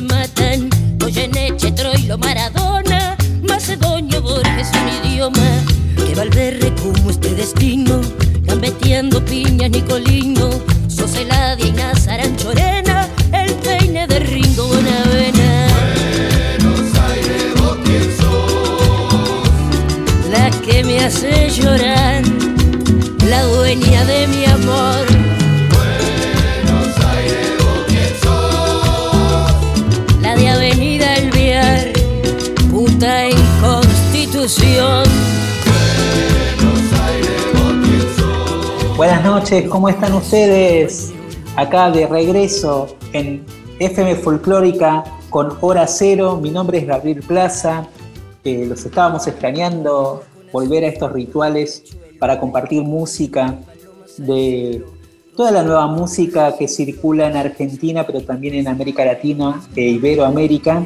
Matan. Goyeneche, Troilo, Maradona, Macedonio, Borges, un idioma que Valverde como este destino, gambeteando piña, Nicolino, noches, ¿cómo están ustedes? Acá de regreso en FM Folclórica con Hora Cero. Mi nombre es Gabriel Plaza. Eh, los estábamos extrañando volver a estos rituales para compartir música de toda la nueva música que circula en Argentina, pero también en América Latina e Iberoamérica,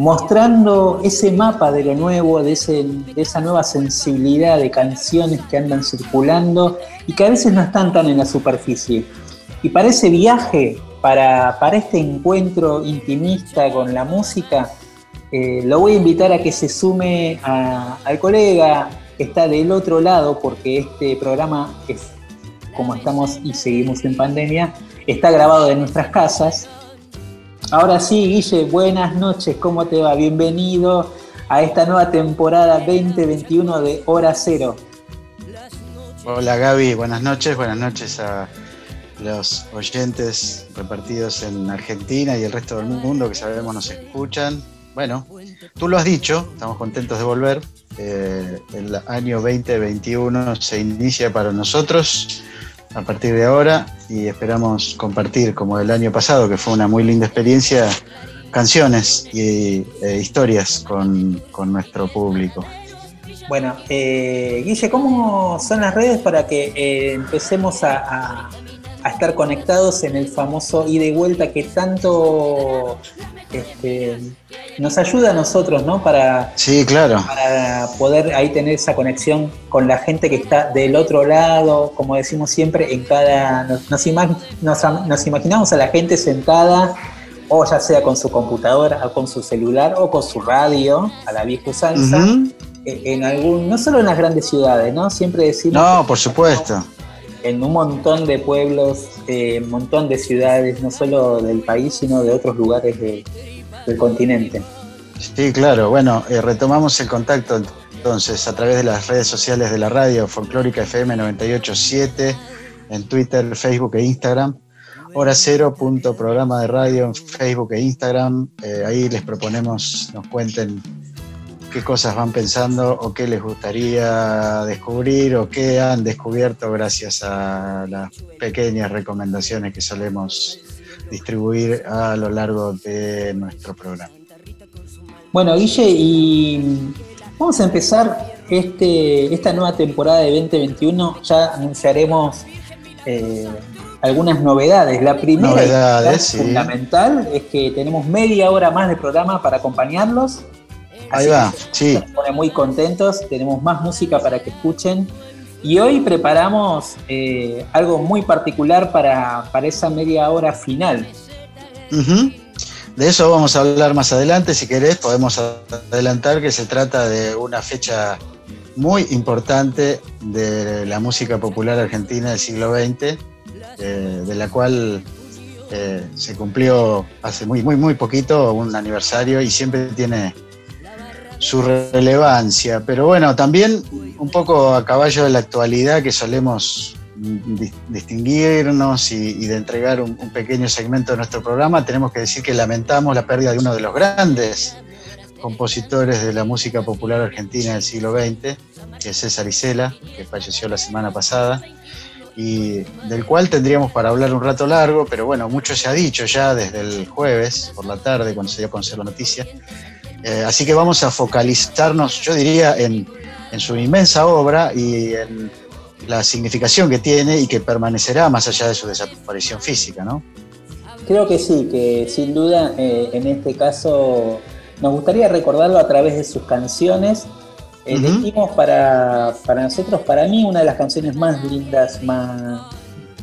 mostrando ese mapa de lo nuevo, de, ese- de esa nueva sensibilidad de canciones que andan circulando y que a veces no están tan en la superficie. Y para ese viaje, para, para este encuentro intimista con la música, eh, lo voy a invitar a que se sume a- al colega que está del otro lado, porque este programa es, como estamos y seguimos en pandemia, está grabado en nuestras casas. Ahora sí, Guille, buenas noches, ¿cómo te va? Bienvenido a esta nueva temporada 2021 de Hora Cero. Hola Gaby, buenas noches, buenas noches a los oyentes repartidos en Argentina y el resto del mundo que sabemos nos escuchan. Bueno, tú lo has dicho, estamos contentos de volver. Eh, el año 2021 se inicia para nosotros a partir de ahora y esperamos compartir, como el año pasado, que fue una muy linda experiencia, canciones y eh, historias con, con nuestro público. Bueno, eh, Guille, ¿cómo son las redes para que eh, empecemos a, a- a estar conectados en el famoso ida y vuelta que tanto este, nos ayuda a nosotros, ¿no? Para, Sí, claro. para poder ahí tener esa conexión con la gente que está del otro lado, como decimos siempre, en cada. Nos, nos ima- nos am- nos imaginamos a la gente sentada, o ya sea con su computadora, o con su celular, o con su radio, a la vieja usanza, Ujú. eh, en algún, no solo en las grandes ciudades, ¿no? Siempre decimos No, por supuesto. En un montón de pueblos, eh, un montón de ciudades, no solo del país, sino de otros lugares de- del continente. Sí, claro. Bueno, eh, retomamos el contacto entonces a través de las redes sociales de la radio Folclórica FM 987 en Twitter, Facebook e Instagram. Hora cero punto programa de radio en Facebook e Instagram. Eh, ahí les proponemos nos cuenten qué cosas van pensando o qué les gustaría descubrir o qué han descubierto gracias a las pequeñas recomendaciones que solemos distribuir a lo largo de nuestro programa. Bueno, Guille, y vamos a empezar este, esta nueva temporada de 2021. Ya anunciaremos eh, algunas novedades. La primera Novedades, y sí. fundamental es que tenemos media hora más de programa para acompañarlos. Ahí Así va, sí. Nos pone muy contentos, tenemos más música para que escuchen. Y hoy preparamos eh, algo muy particular para, para esa media hora final. De eso vamos a hablar más adelante, si querés podemos adelantar que se trata de una fecha muy importante de la música popular argentina del siglo XX, eh, de la cual eh, se cumplió hace muy, muy, muy poquito un aniversario y siempre tiene su relevancia. Pero bueno, también un poco a caballo de la actualidad que solemos dis- distinguirnos y, y de entregar un, un pequeño segmento de nuestro programa, tenemos que decir que lamentamos la pérdida de uno de los grandes compositores de la música popular argentina del siglo XX, que es César Isela, que falleció la semana pasada. y del cual tendríamos para hablar un rato largo, pero bueno, mucho se ha dicho ya desde el jueves por la tarde, cuando se dio a conocer la noticia. Eh, así que vamos a focalizarnos, yo diría, en, en su inmensa obra y en la significación que tiene y que permanecerá más allá de su desaparición física, ¿no? Creo que sí, que sin duda eh, en este caso nos gustaría recordarlo a través de sus canciones. Elegimos para, para nosotros, para mí, una de las canciones más lindas, más...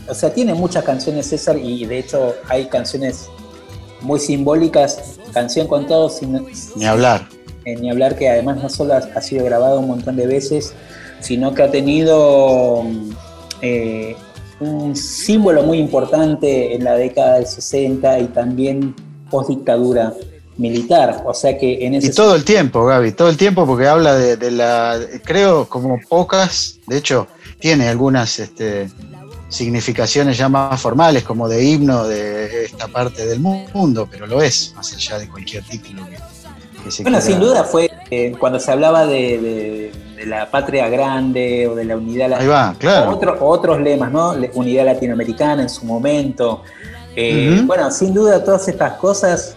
O sea, tiene muchas canciones César y de hecho hay canciones muy simbólicas, canción con todos, sin, Ni hablar. eh, ni hablar que además no solo ha, ha sido grabado un montón de veces, sino que ha tenido mm, eh, un símbolo muy importante en la década del 60 y también post dictadura militar. O sea que en ese Y todo el tiempo, Gaby, todo el tiempo porque habla de, de la, creo como pocas, de hecho tiene algunas este, significaciones ya más formales como de himno de esta parte del mundo, pero lo es, más allá de cualquier título que, que se Bueno, quiera- sin duda fue eh, cuando se hablaba de, de- de la patria grande o de la unidad Ahí va, claro. Otro- otros lemas, ¿no? Unidad latinoamericana en su momento. Eh. Bueno, sin duda todas estas cosas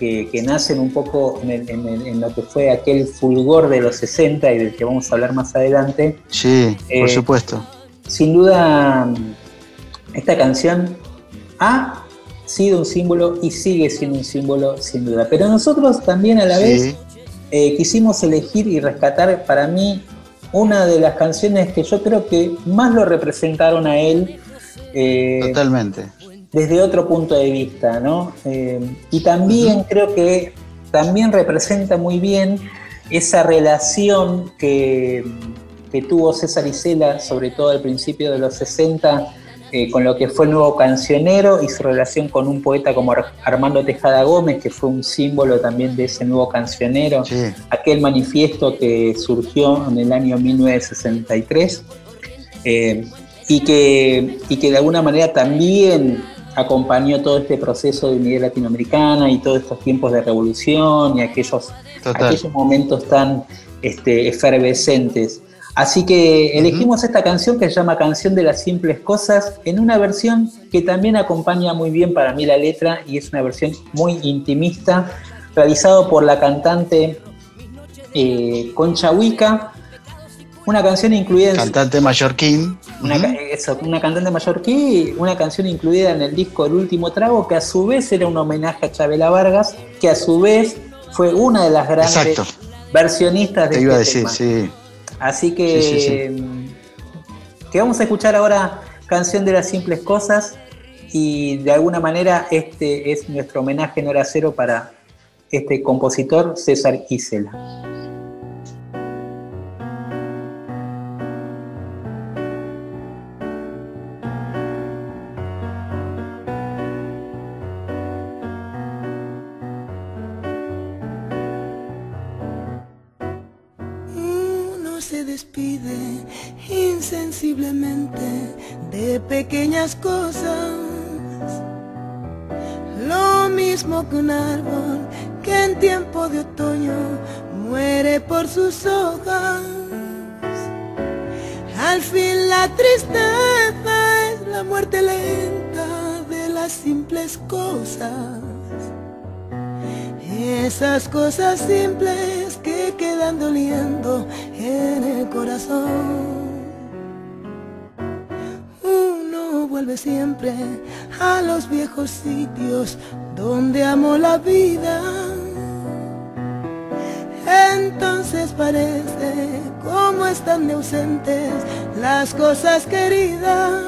que, que nacen un poco en, el- en el- en lo que fue aquel fulgor de los 60 y del que vamos a hablar más adelante, Sí, Eh, por supuesto. Sin duda esta canción ha sido un símbolo y sigue siendo un símbolo sin duda. Pero nosotros también a la vez eh, quisimos elegir y rescatar para mí una de las canciones que yo creo que más lo representaron a él eh, totalmente. desde otro punto de vista, ¿no? Eh, y también creo que también representa muy bien esa relación que, que tuvo César Isela, sobre todo al principio de los 60, eh, con lo que fue el nuevo cancionero y su relación con un poeta como Ar- Armando Tejada Gómez, que fue un símbolo también de ese nuevo cancionero Sí, aquel manifiesto que surgió en el año 1963 eh, y, que, y que de alguna manera también acompañó todo este proceso de unidad latinoamericana y todos estos tiempos de revolución y aquellos, total. aquellos momentos tan este, efervescentes. Así que elegimos esta canción que se llama Canción de las Simples Cosas en una versión que también acompaña muy bien para mí la letra y es una versión muy intimista, realizado por la cantante eh, Concha Huica, una canción incluida en Cantante mallorquín. una, eso, una cantante mallorquí, una canción incluida en el disco El Último Trago, que a su vez era un homenaje a Chabela Vargas, que a su vez fue una de las grandes Exacto, versionistas de te iba a este decir, tema. sí. Así que, Sí, sí, mm, que vamos a escuchar ahora Canción de las Simples Cosas y de alguna manera este es nuestro homenaje en hora cero para este compositor César Isela. Un árbol que en tiempo de otoño muere por sus hojas. Al fin la tristeza es la muerte lenta de las simples cosas. Esas cosas simples que quedan doliendo en el corazón. Uno vuelve siempre a los viejos sitios donde amó la vida. Entonces parece como están de ausentes las cosas queridas.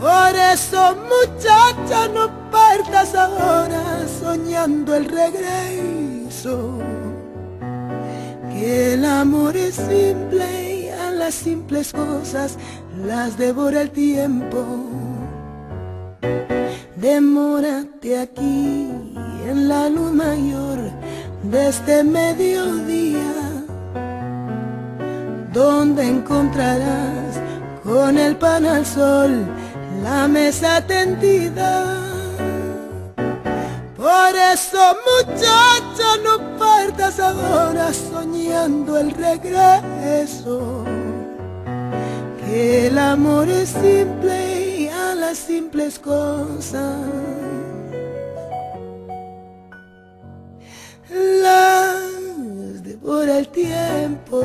Por eso muchacha no partas ahora soñando el regreso. Que el amor es simple y a las simples cosas las devora el tiempo. Demórate aquí en la luz mayor de este mediodía, donde encontrarás con el pan al sol la mesa tendida. Por eso muchacha no partas ahora soñando el regreso. que el amor es simple simples cosas las devora el tiempo.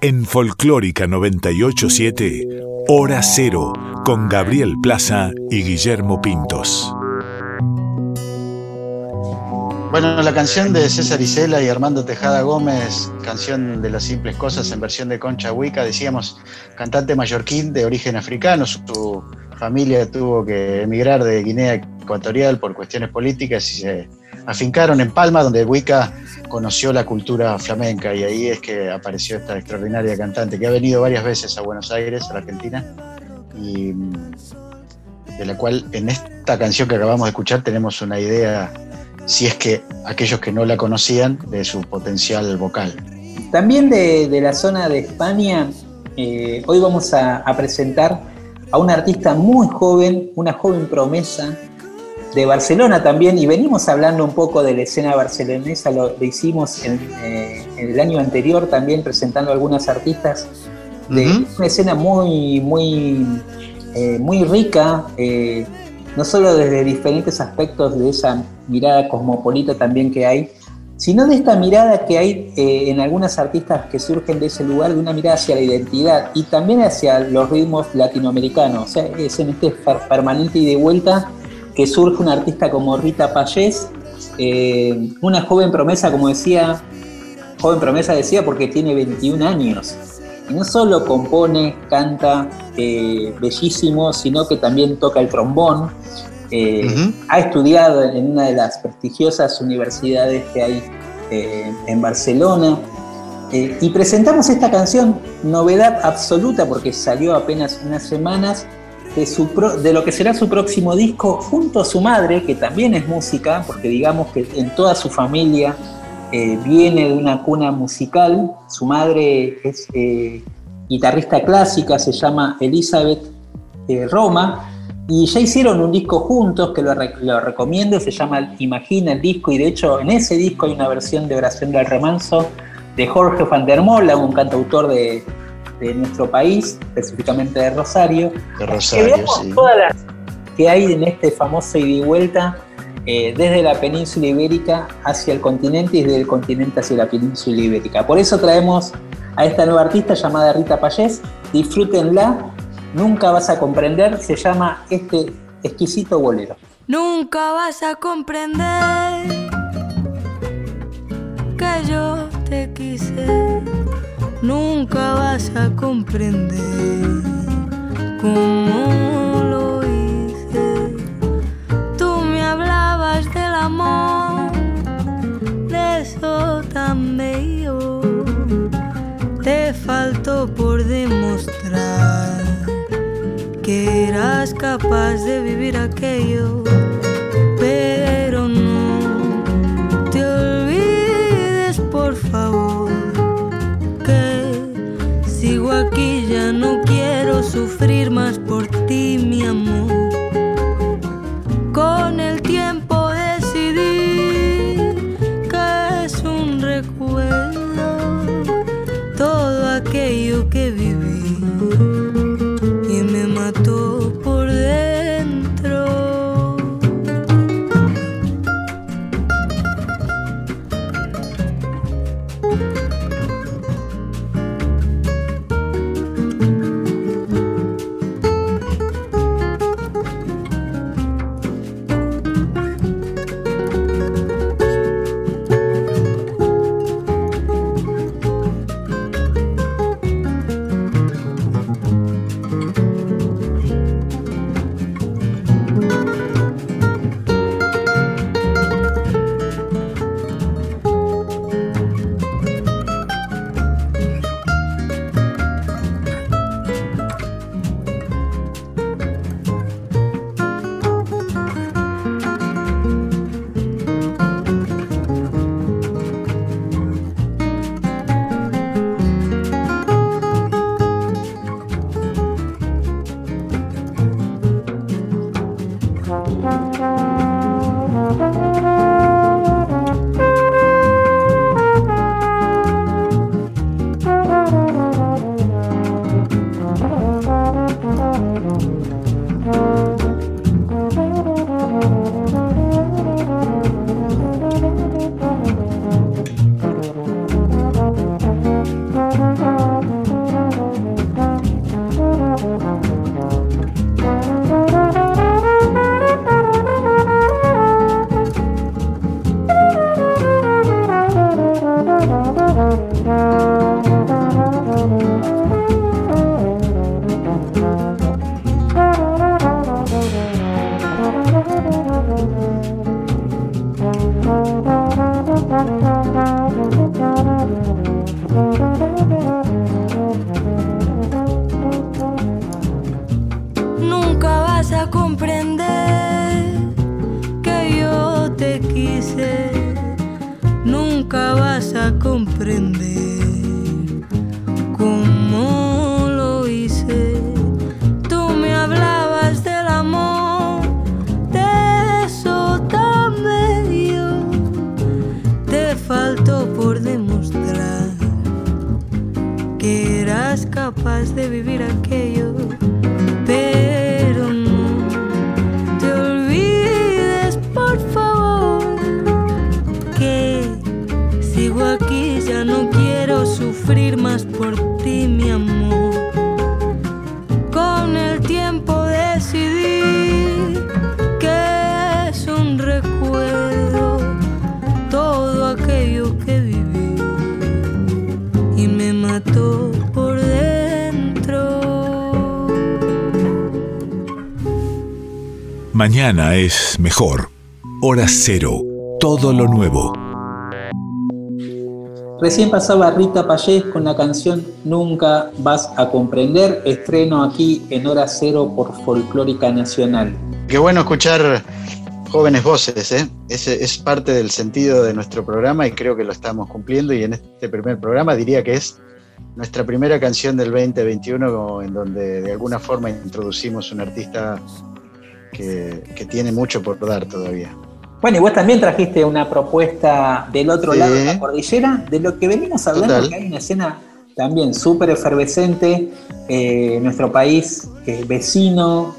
En Folclórica 987, Hora Cero, con Gabriel Plaza y Guillermo Pintos. Bueno, la canción de César Isela y Armando Tejada Gómez, canción de las simples cosas en versión de Concha Huica, decíamos, cantante mallorquín de origen africano, su familia tuvo que emigrar de Guinea Ecuatorial por cuestiones políticas y se afincaron en Palma, donde Huica conoció la cultura flamenca y ahí es que apareció esta extraordinaria cantante que ha venido varias veces a Buenos Aires, a la Argentina, y mm, de la cual en esta canción que acabamos de escuchar tenemos una idea si es que aquellos que no la conocían, de su potencial vocal. También de, de la zona de España, eh, hoy vamos a, a presentar a una artista muy joven, una joven promesa de Barcelona también, y venimos hablando un poco de la escena barcelonesa, lo, lo hicimos en, eh, en el año anterior también presentando algunas artistas de una escena muy, muy, eh, muy rica, eh, no solo desde diferentes aspectos de esa mirada cosmopolita también que hay, sino de esta mirada que hay eh, en algunas artistas que surgen de ese lugar, de una mirada hacia la identidad y también hacia los ritmos latinoamericanos. O sea, es en este per- permanente y de vuelta que surge una artista como Rita Payés, eh, una joven promesa, como decía, joven promesa decía porque tiene 21 años. No solo compone, canta eh, bellísimo, sino que también toca el trombón. Eh. Ha estudiado en una de las prestigiosas universidades que hay eh, en Barcelona. Y presentamos esta canción, novedad absoluta, porque salió apenas unas semanas, de, su pro- de lo que será su próximo disco, junto a su madre, que también es música, porque digamos que en toda su familia eh, viene de una cuna musical. Su madre es eh, guitarrista clásica, se llama Elizabeth eh, Roma, y ya hicieron un disco juntos que lo, re- lo recomiendo, se llama Imagina el disco, y de hecho en ese disco hay una versión de Oración del Remanso de Jorge van der Mola, un cantautor de, de nuestro país, específicamente de Rosario. De Rosario, sí. todas las que hay en este famoso ida y vuelta eh, desde la península ibérica hacia el continente y desde el continente hacia la península ibérica. Por eso traemos a esta nueva artista llamada Rita Payés. Disfrútenla, nunca vas a comprender, se llama este exquisito bolero. Nunca vas a comprender que yo te quise. Nunca vas a comprender cómo amor, de eso tan bello. Te faltó por demostrar que eras capaz de vivir aquello, pero no te olvides, por favor, que sigo aquí, ya no quiero sufrir más por ti, mi amor. faltó por demostrar que eras capaz de vivir aquel. Mañana es mejor. Hora cero. Todo lo nuevo. Recién pasaba Rita Payés con la canción Nunca vas a comprender, estreno aquí en Hora Cero por Folclórica Nacional. Qué bueno escuchar jóvenes voces, ¿eh? Ese es parte del sentido de nuestro programa y creo que lo estamos cumpliendo y en este primer programa diría que es nuestra primera canción del 2021 en donde de alguna forma introducimos un artista que, que tiene mucho por dar todavía. Bueno, y vos también trajiste una propuesta del otro Sí. lado de la cordillera, de lo que venimos hablando, Total. que hay una escena también súper efervescente, eh, nuestro país eh, vecino,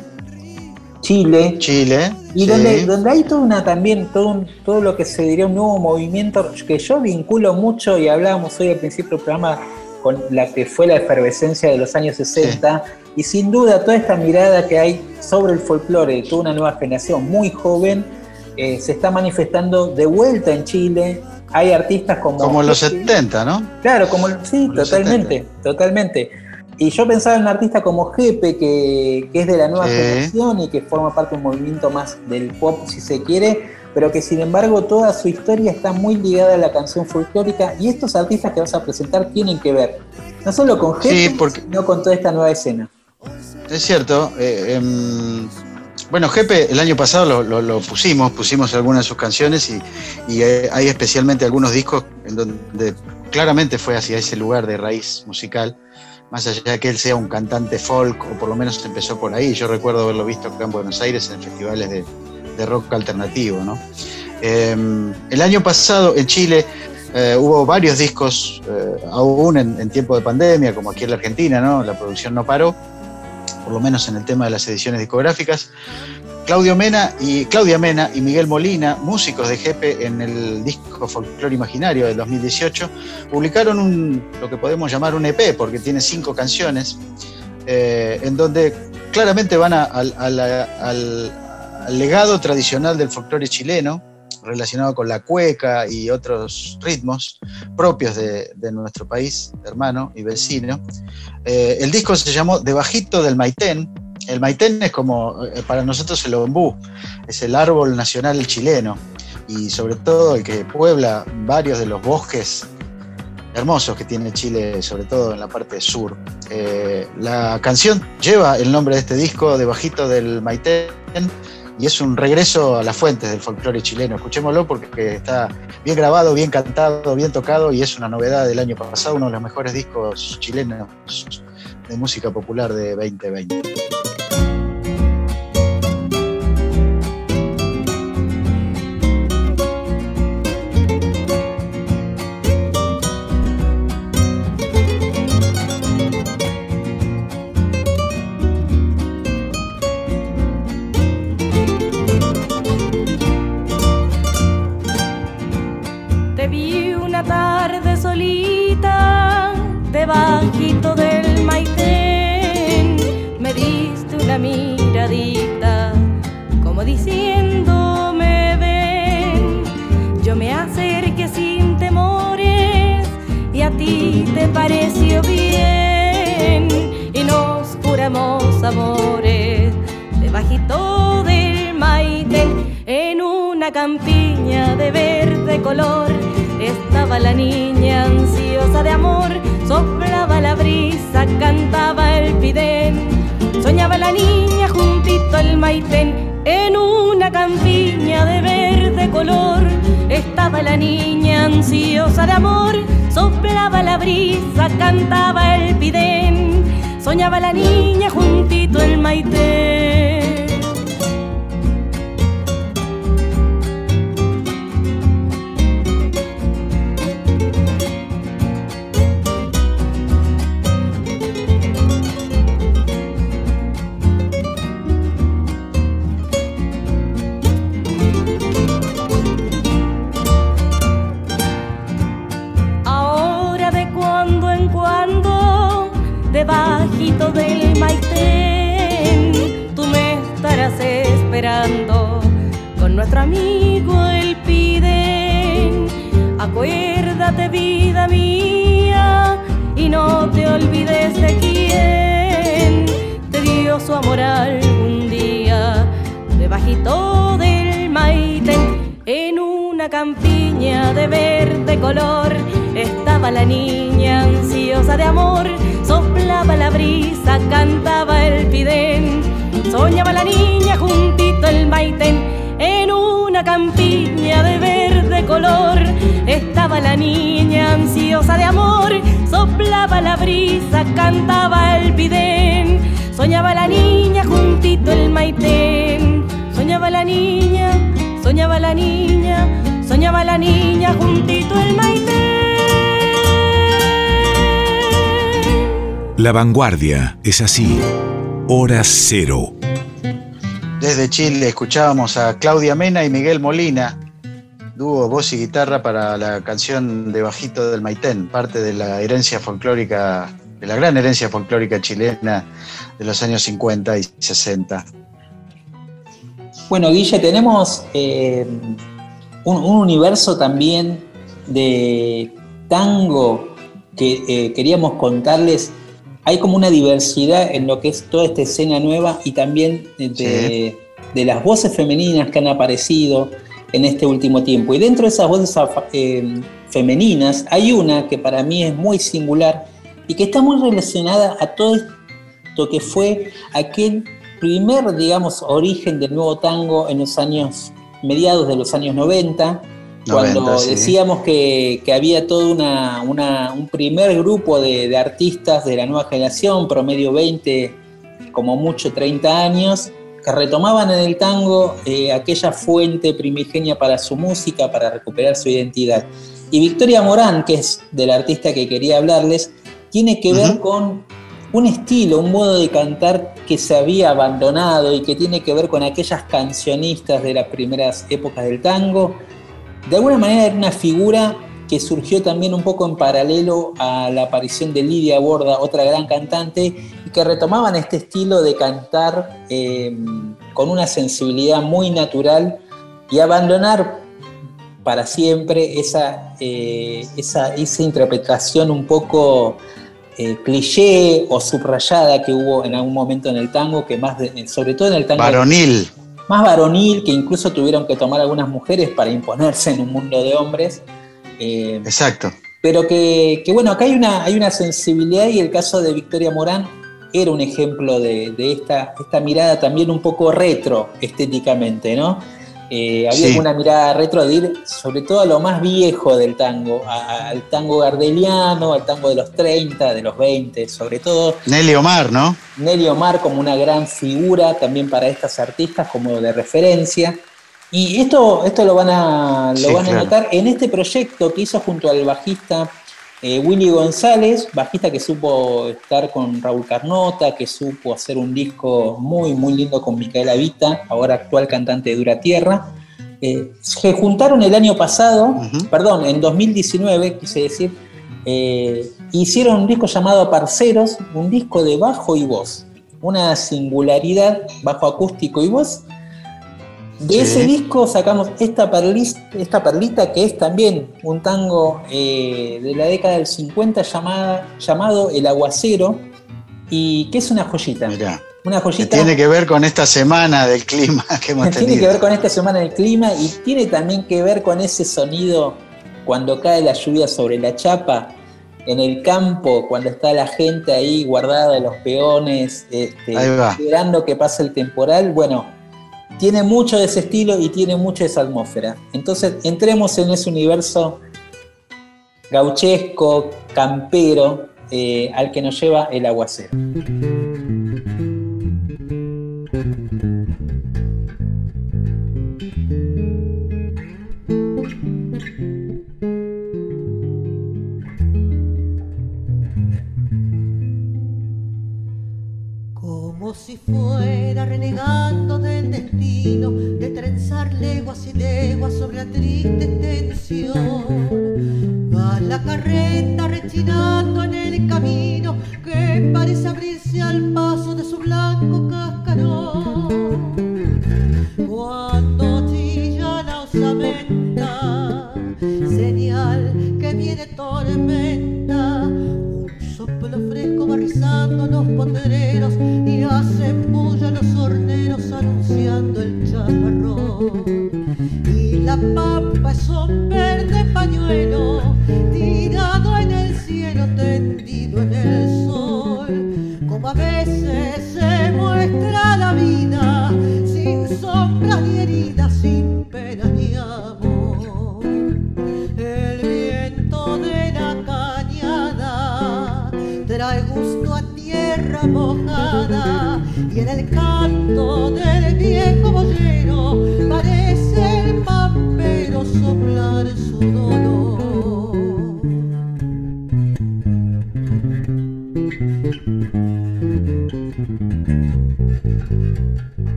Chile, Chile. y sí. donde, donde hay toda una también, todo, un- todo lo que se diría un nuevo movimiento que yo vinculo mucho y hablábamos hoy al principio del programa con la que fue la efervescencia de los años 60 y sin duda toda esta mirada que hay sobre el folclore de toda una nueva generación muy joven eh, se está manifestando de vuelta en Chile. Hay artistas como... Como los Jefe- 70, ¿no? Claro, como sí, totalmente, totalmente. Y yo pensaba en un artista como Jepe, que, que es de la nueva Sí. generación y que forma parte de un movimiento más del pop, si se quiere, pero que sin embargo toda su historia está muy ligada a la canción folclórica y estos artistas que vas a presentar tienen que ver, no solo con Jepe, Sí, porque- sino con toda esta nueva escena. Es cierto. eh, em, bueno, Jepe, el año pasado lo, pusimos, pusimos algunas de sus canciones y, eh, hay especialmente algunos discos en donde claramente fue hacia ese lugar de raíz musical, más allá de que él sea un cantante folk, o por lo menos empezó por ahí. Yo recuerdo haberlo visto acá en Buenos Aires en festivales de, de rock alternativo. ¿no? Em, el año pasado en Chile eh, hubo varios discos, eh, aún en, en tiempo de pandemia, como aquí en la Argentina, ¿no? la producción no paró por lo menos en el tema de las ediciones discográficas. Claudio Mena y Claudia Mena y Miguel Molina, músicos de Jepe en el disco Folclore Imaginario del 2018, publicaron lo que podemos llamar un EP, porque tiene cinco canciones, eh, en donde claramente van al- al legado tradicional del folclore chileno, relacionado con la cueca y otros ritmos propios de, nuestro país, hermano y vecino. Eh, el disco se llamó Debajito del Maitén. El Maitén es como eh, para nosotros el ombú, es el árbol nacional chileno y sobre todo el que puebla varios de los bosques hermosos que tiene Chile, sobre todo en la parte sur. Eh, la canción lleva el nombre de este disco, Debajito del Maitén, y es un regreso a las fuentes del folclore chileno. Escuchémoslo porque está bien grabado, bien cantado, bien tocado y es una novedad del año pasado, uno de los mejores discos chilenos de música popular de 2020. Maitén. En una campiña de verde color estaba la niña ansiosa de amor, soplaba la brisa, cantaba el pidén, soñaba la niña juntito al maitén. Con nuestro amigo el Piden. Acuérdate, vida mía, y no te olvides de quién te dio su amor algún día, debajito del Maitén, en una campiña de verde color. Estaba la niña ansiosa de amor, soplaba la brisa, cantaba el pidén, soñaba la niña juntito el maitén, en una campiña de verde color. Estaba la niña ansiosa de amor, soplaba la brisa, cantaba el pidén, soñaba la niña juntito el maitén, soñaba la niña, soñaba la niña, soñaba la niña juntito el maitén. La vanguardia es así. Hora cero. Desde Chile escuchábamos a Claudia Mena y Miguel Molina, dúo voz y guitarra para la canción de Bajito del Maitén, parte de la herencia folclórica, de la gran herencia folclórica chilena de los años 50 y 60. Bueno, Guille, tenemos eh, un, un universo también de tango que eh, queríamos contarles. Hay como una diversidad en lo que es toda esta escena nueva y también de, de las voces femeninas que han aparecido en este último tiempo. Y dentro de esas voces eh, femeninas hay una que para mí es muy singular y que está muy relacionada a todo esto que fue aquel primer, digamos, origen del nuevo tango en los años, mediados de los años 90, cuando 90, sí. decíamos que, que había todo una, una- un primer grupo de, de artistas de la nueva generación, promedio 20, como mucho 30 años, que retomaban en el tango eh, aquella fuente primigenia para su música, para recuperar su identidad. Y Victoria Morán, que es del artista que quería hablarles, tiene que ver Ujú. con un estilo, un modo de cantar que se había abandonado y que tiene que ver con aquellas cancionistas de las primeras épocas del tango. De alguna manera era una figura que surgió también un poco en paralelo a la aparición de Lidia Borda, otra gran cantante, y que retomaban este estilo de cantar eh, con una sensibilidad muy natural y abandonar para siempre esa, eh, esa, esa interpretación un poco eh, cliché o subrayada que hubo en algún momento en el tango, que más de- sobre todo en el tango Varonil. Más varonil, que incluso tuvieron que tomar algunas mujeres para imponerse en un mundo de hombres. Eh, Exacto. pero que, que, bueno, acá hay una, hay una sensibilidad y el caso de Victoria Morán era un ejemplo de, de esta, esta mirada también un poco retro estéticamente, ¿no? Eh, había Sí. una mirada retro de ir sobre todo a lo más viejo del tango, a- a- al tango gardeliano, al tango de los 30, de los 20, sobre todo Nelly Omar, ¿no? Nelly Omar como una gran figura también para estas artistas como de referencia. Y esto, esto lo van a, lo Sí, van a claro. notar en este proyecto que hizo junto al bajista eh, Willy González, bajista que supo estar con Raúl Carnota, que supo hacer un disco muy, muy lindo con Micaela Vita, ahora actual cantante de Dura Tierra. Eh, se juntaron el año pasado, perdón, en 2019, quise decir, eh, hicieron un disco llamado Parceros, un disco de bajo y voz, una singularidad, bajo acústico y voz. De Sí. ese disco sacamos esta, perlis- esta perlita que es también un tango eh, de la década del 50 llamada, llamado El Aguacero y que es una joyita. Mirá. Una Que joyita tiene que ver con esta semana del clima que hemos tiene tenido. que ver con esta semana del clima y tiene también que ver con ese sonido cuando cae la lluvia sobre la chapa en el campo, cuando está la gente ahí guardada, los peones, este, esperando que pase el temporal. Bueno, tiene mucho de ese estilo y tiene mucho de esa atmósfera. Entonces, entremos en ese universo gauchesco, campero, eh, al que nos lleva el aguacero. si fuera renegando del destino de trenzar leguas y leguas sobre la triste tensión. Va la carreta rechinando en el camino que parece abrirse al paso de su blanco cascarón. Cuando chilla la osamenta, señal que viene tormenta cantando los potreros y hacen bulla los horneros anunciando el chaparrón. Y la pampa es un verde pañuelo tirado en el cielo, tendido canto del viejo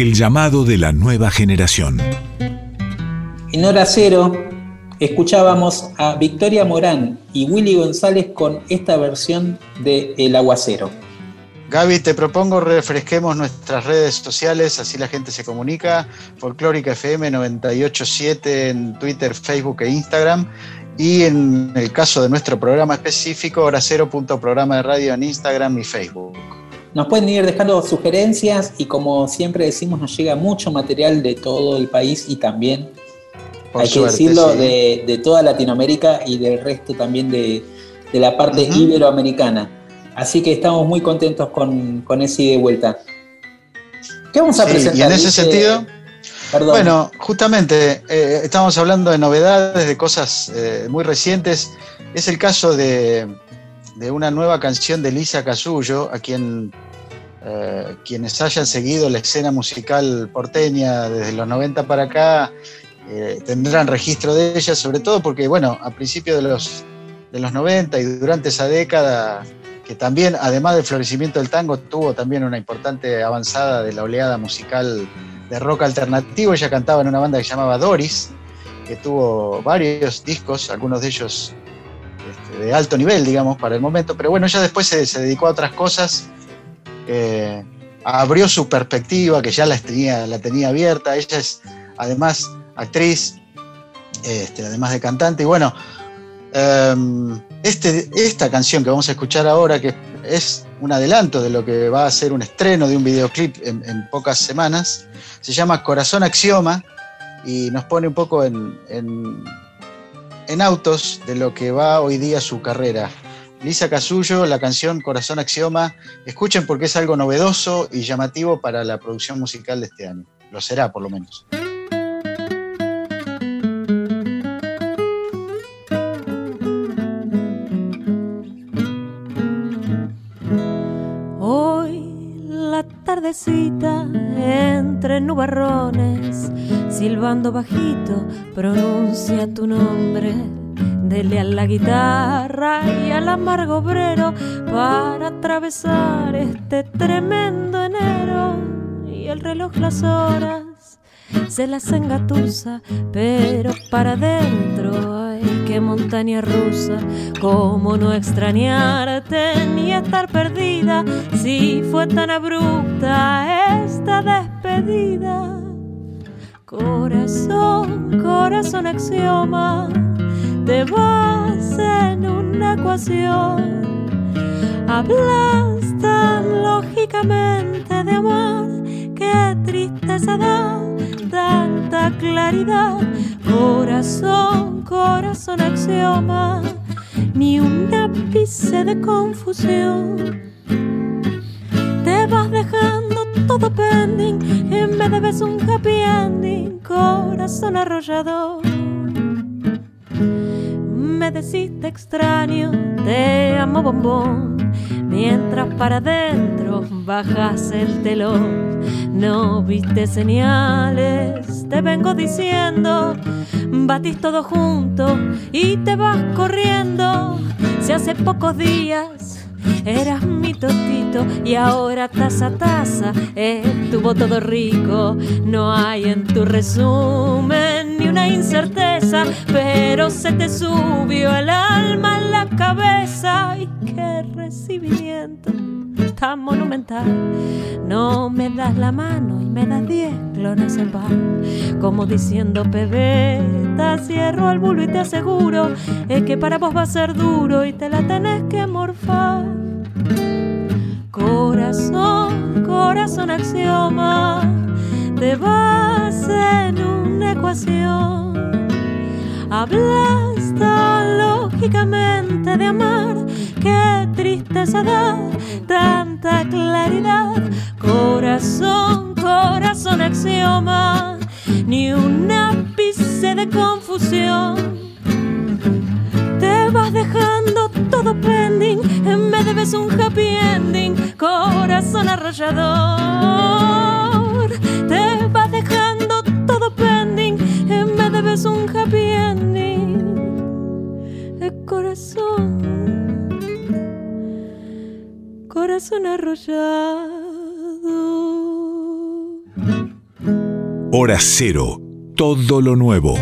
el llamado de la nueva generación. En hora cero escuchábamos a Victoria Morán y Willy González con esta versión de El Aguacero. Gaby, te propongo refresquemos nuestras redes sociales, así la gente se comunica. Folclórica FM 987 en Twitter, Facebook e Instagram. Y en el caso de nuestro programa específico, hora cero punto programa de radio en Instagram y Facebook. Nos pueden ir dejando sugerencias y como siempre decimos, nos llega mucho material de todo el país y también, Por hay que decirlo, sí. de, de toda Latinoamérica y del resto también de, de la parte iberoamericana. Así que estamos muy contentos con, con ese ida y vuelta. ¿Qué vamos a Sí, presentar? y en ese Dice- sentido, Perdón. Bueno, justamente eh, estamos hablando de novedades, de cosas eh, muy recientes. Es el caso de, de una nueva canción de Lisa Casullo, a quien eh, quienes hayan seguido la escena musical porteña desde los 90 para acá eh, tendrán registro de ella, sobre todo porque, bueno, a principios de los, de los 90 y durante esa década, que también, además del florecimiento del tango, tuvo también una importante avanzada de la oleada musical de rock alternativo. Ella cantaba en una banda que se llamaba Doris, que tuvo varios discos, algunos de ellos de alto nivel, digamos, para el momento. Pero bueno, ella después se, dedicó a otras cosas. eh, abrió su perspectiva, que ya la tenía, la tenía abierta. Ella es además actriz, este, además de cantante. Y bueno, em, este, esta canción que vamos a escuchar ahora, que es un adelanto de lo que va a ser un estreno de un videoclip en, pocas semanas, se llama Corazón Axioma y nos pone un poco en- en autos de lo que va hoy día su carrera. Lisa Casullo, la canción Corazón Axioma, escuchen porque es algo novedoso y llamativo para la producción musical de este año. Lo será, por lo menos. Hoy la tardecita entre nubarrones, silbando bajito, pronuncia tu nombre. Dele a la guitarra y al amargo obrero para atravesar este tremendo enero. Y el reloj las horas se las engatusa, pero para adentro ay qué montaña rusa, cómo no extrañarte ni estar perdida, si fue tan abrupta esta despedida. Corazón, corazón axioma, te vas en un una ecuación. Hablas tan lógicamente de amor, qué tristeza da tanta claridad. Corazón, corazón, axioma, ni un ápice de confusión. Te vas dejando todo pending, en vez de ves un happy ending, corazón arrollador. Me decís te extraño, te amo bombón, mientras para adentro bajas el telón. No viste señales, te vengo diciendo, batís todo junto y te vas corriendo. Si hace pocos días Eras mi totito y ahora taza a taza estuvo todo rico. No hay en tu resumen ni una incerteza, pero se te subió el alma en la cabeza. ¡Y qué recibimiento! Monumental. No me das la mano y me das diez clones en pan. Como diciendo, pebeta, cierro el bulo y te aseguro es que para vos va a ser duro y te la tenés que morfar. Corazón, corazón axioma, te vas en una ecuación. Hablas lógicamente de amar, qué tristeza da tanta claridad. Corazón, corazón axioma, ni un ápice de confusión. Te vas dejando todo pending, en vez de ves un happy ending, corazón arrollador. Te vas dejando todo pending, en vez de ves un happy ending, corazón, corazón arrollado. Hora cero. Todo lo nuevo.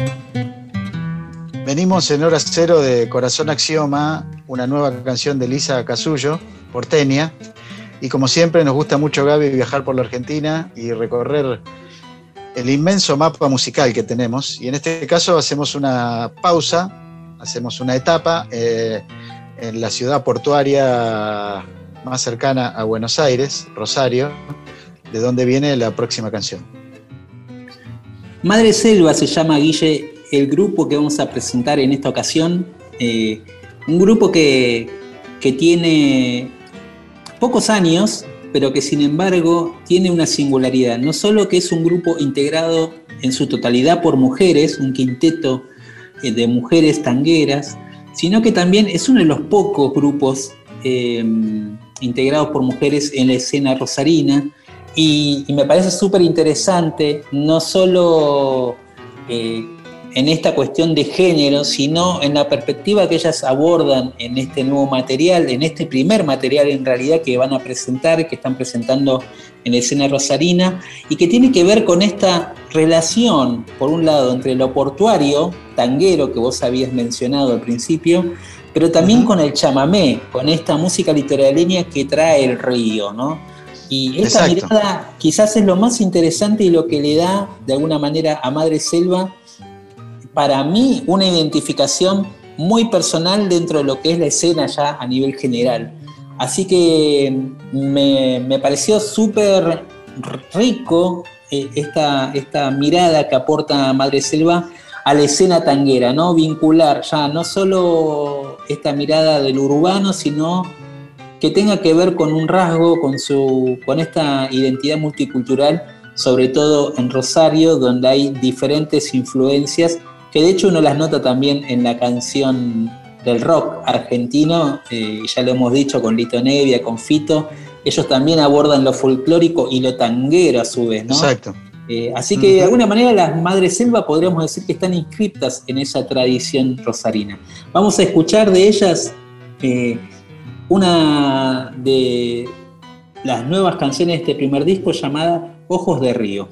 Venimos en hora cero de Corazón Axioma, una nueva canción de Lisa Casullo, porteña. Y como siempre, nos gusta mucho, Gaby, viajar por la Argentina y recorrer el inmenso mapa musical que tenemos. Y en este caso hacemos una pausa, hacemos una etapa eh, en la ciudad portuaria más cercana a Buenos Aires, Rosario, de donde viene la próxima canción. Madre Selva se llama Guille el grupo que vamos a presentar en esta ocasión. eh, un grupo que, que tiene pocos años, pero que sin embargo tiene una singularidad. No solo que es un grupo integrado en su totalidad por mujeres, un quinteto de mujeres tangueras, sino que también es uno de los pocos grupos eh, integrados por mujeres en la escena rosarina. Y, y me parece súper interesante, no solo eh, en esta cuestión de género, sino en la perspectiva que ellas abordan en este nuevo material, en este primer material en realidad que van a presentar, que están presentando en la escena rosarina, y que tiene que ver con esta relación, por un lado, entre lo portuario, tanguero, que vos habías mencionado al principio, pero también con el chamamé, con esta música litoraleña que trae el río, ¿no? Y esta Exacto. mirada quizás es lo más interesante y lo que le da de alguna manera a Madre Selva, para mí, una identificación muy personal dentro de lo que es la escena ya a nivel general. Así que me, me pareció súper rico eh, esta, esta mirada que aporta Madre Selva a la escena tanguera, ¿no? Vincular ya no solo esta mirada del urbano, sino que tenga que ver con un rasgo, con, su, con esta identidad multicultural, sobre todo en Rosario, donde hay diferentes influencias, que de hecho uno las nota también en la canción del rock argentino, eh, ya lo hemos dicho con Lito Nevia, con Fito, ellos también abordan lo folclórico y lo tanguero a su vez, ¿no? Exacto. Eh, así que de alguna manera las Madres Selva podríamos decir que están inscriptas en esa tradición rosarina. Vamos a escuchar de ellas eh, una de las nuevas canciones de este primer disco llamada Ojos de Río.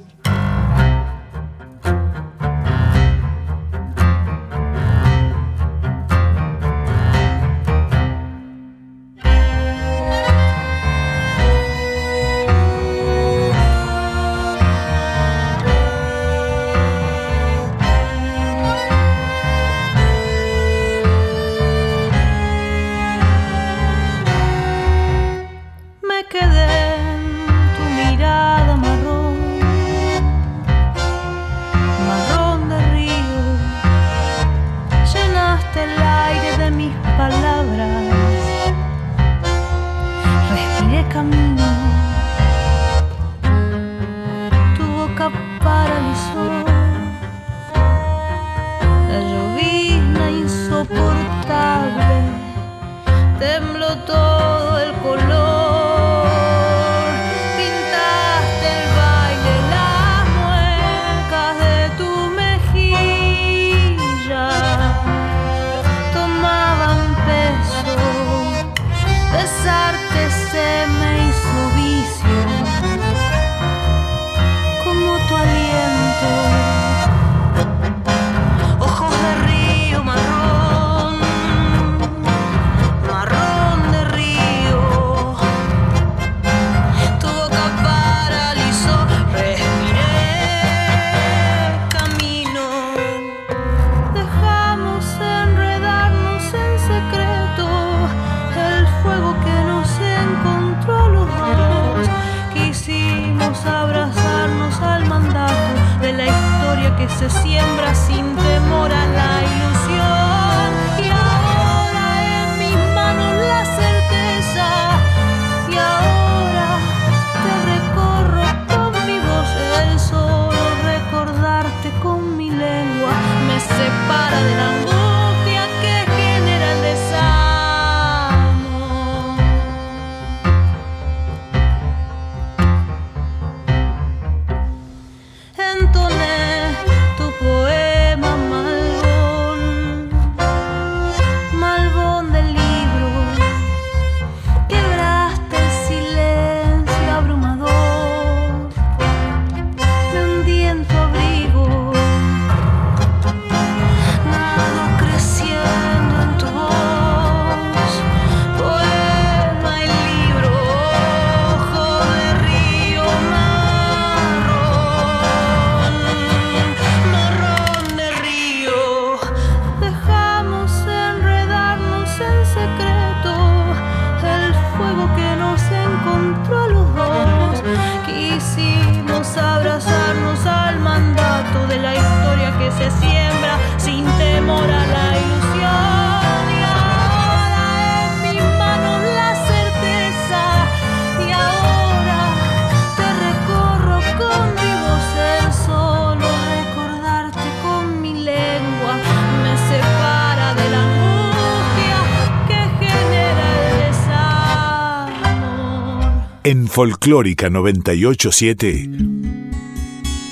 En Folclórica 987,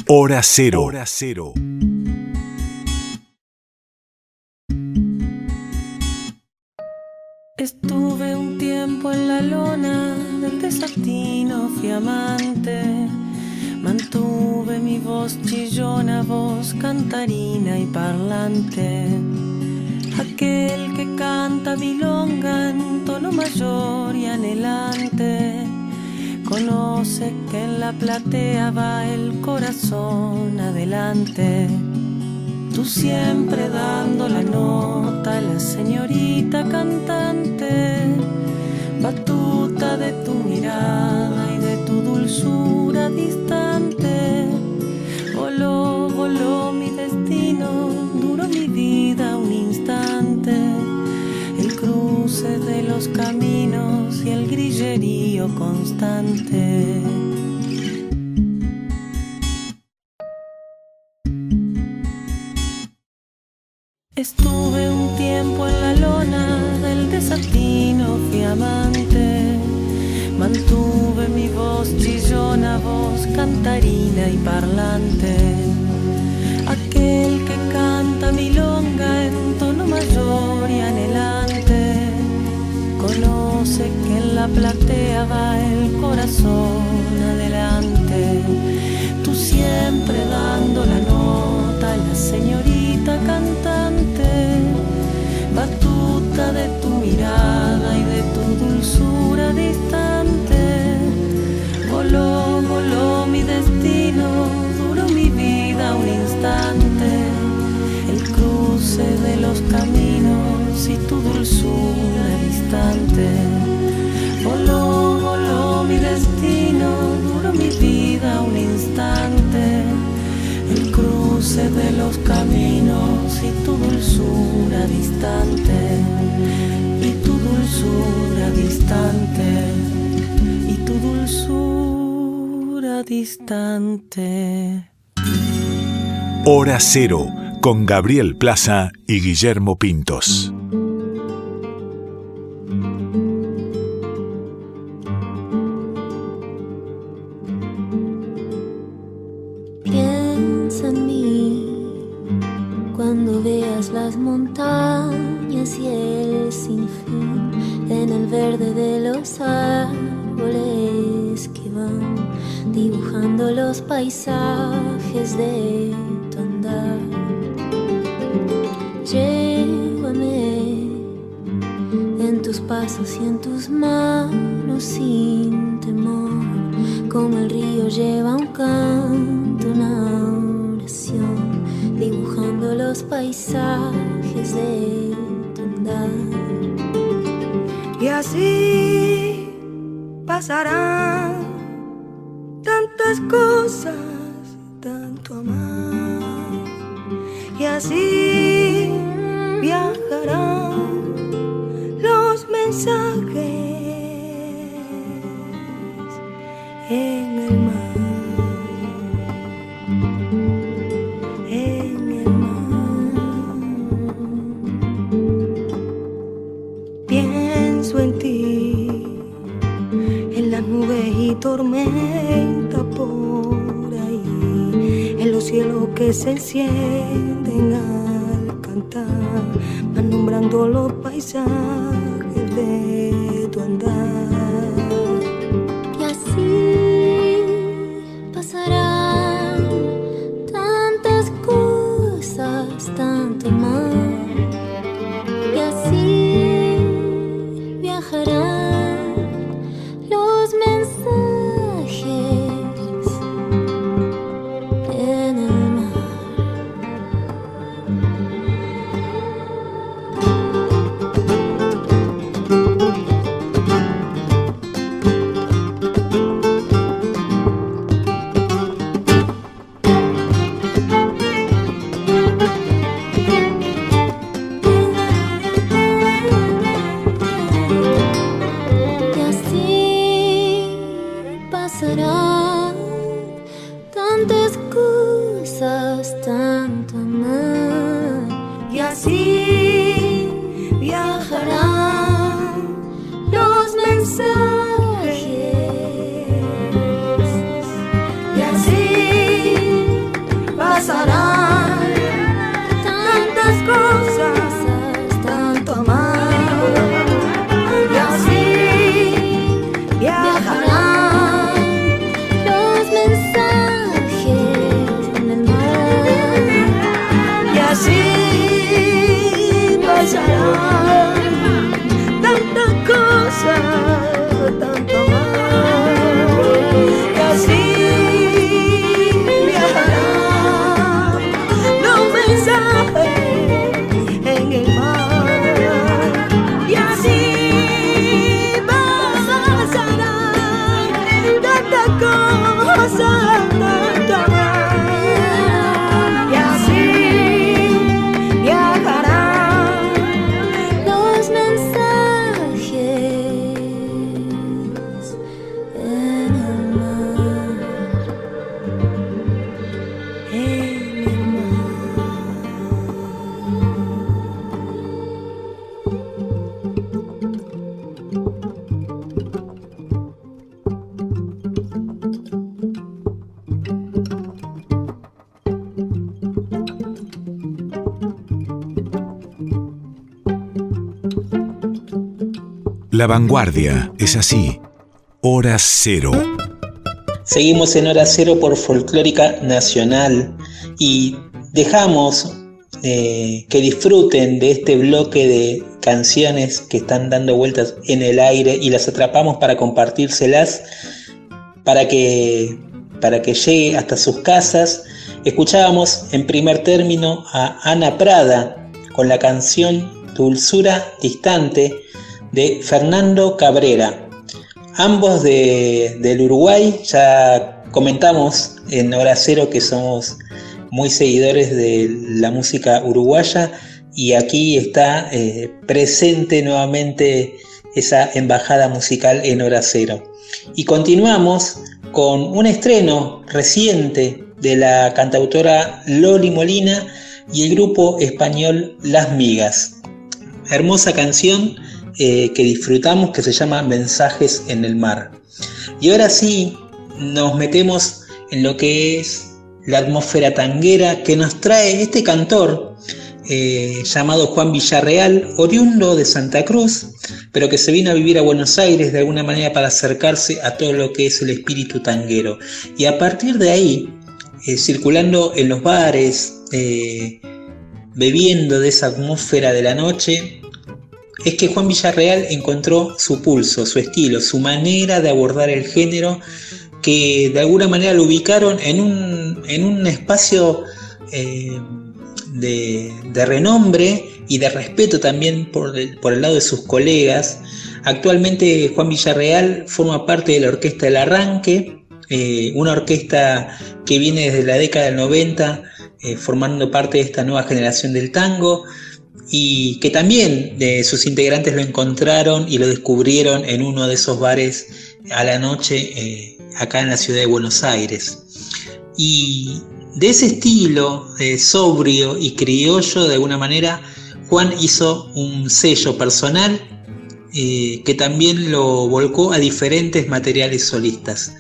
Hora Cero. Hora Cero. cantante, batuta de tu mirada y de tu dulzura distante. Voló, voló mi destino, duró mi vida un instante. El cruce de los caminos y el grillerío constante. Cero con Gabriel Plaza y Guillermo Pintos. y así viajarán los mensajes La vanguardia es así. Hora cero. Seguimos en Hora Cero por Folclórica Nacional y dejamos eh, que disfruten de este bloque de canciones que están dando vueltas en el aire y las atrapamos para compartírselas para que, para que llegue hasta sus casas. Escuchábamos en primer término a Ana Prada con la canción Dulzura Distante de Fernando Cabrera. Ambos de, del Uruguay, ya comentamos en Hora Cero que somos muy seguidores de la música uruguaya y aquí está eh, presente nuevamente esa embajada musical en Hora Cero. Y continuamos con un estreno reciente de la cantautora Loli Molina y el grupo español Las Migas. Hermosa canción eh, que disfrutamos que se llama Mensajes en el Mar. Y ahora sí nos metemos en lo que es la atmósfera tanguera que nos trae este cantor eh, llamado Juan Villarreal, oriundo de Santa Cruz, pero que se vino a vivir a Buenos Aires de alguna manera para acercarse a todo lo que es el espíritu tanguero. Y a partir de ahí, eh, circulando en los bares, bebiendo de esa atmósfera de la noche, es que Juan Villarreal encontró su pulso, su estilo, su manera de abordar el género, que de alguna manera lo ubicaron en un, en un espacio eh, de, renombre y de respeto también por el, por el, lado de sus colegas. Actualmente Juan Villarreal forma parte de la Orquesta del Arranque, eh, una orquesta que viene desde la década del 90, eh, formando parte de esta nueva generación del tango y que también de sus integrantes lo encontraron y lo descubrieron en uno de esos bares a la noche eh, acá en la ciudad de Buenos Aires. Y de ese estilo sobrio y criollo, de alguna manera, Juan hizo un sello personal eh, que también lo volcó a diferentes materiales solistas.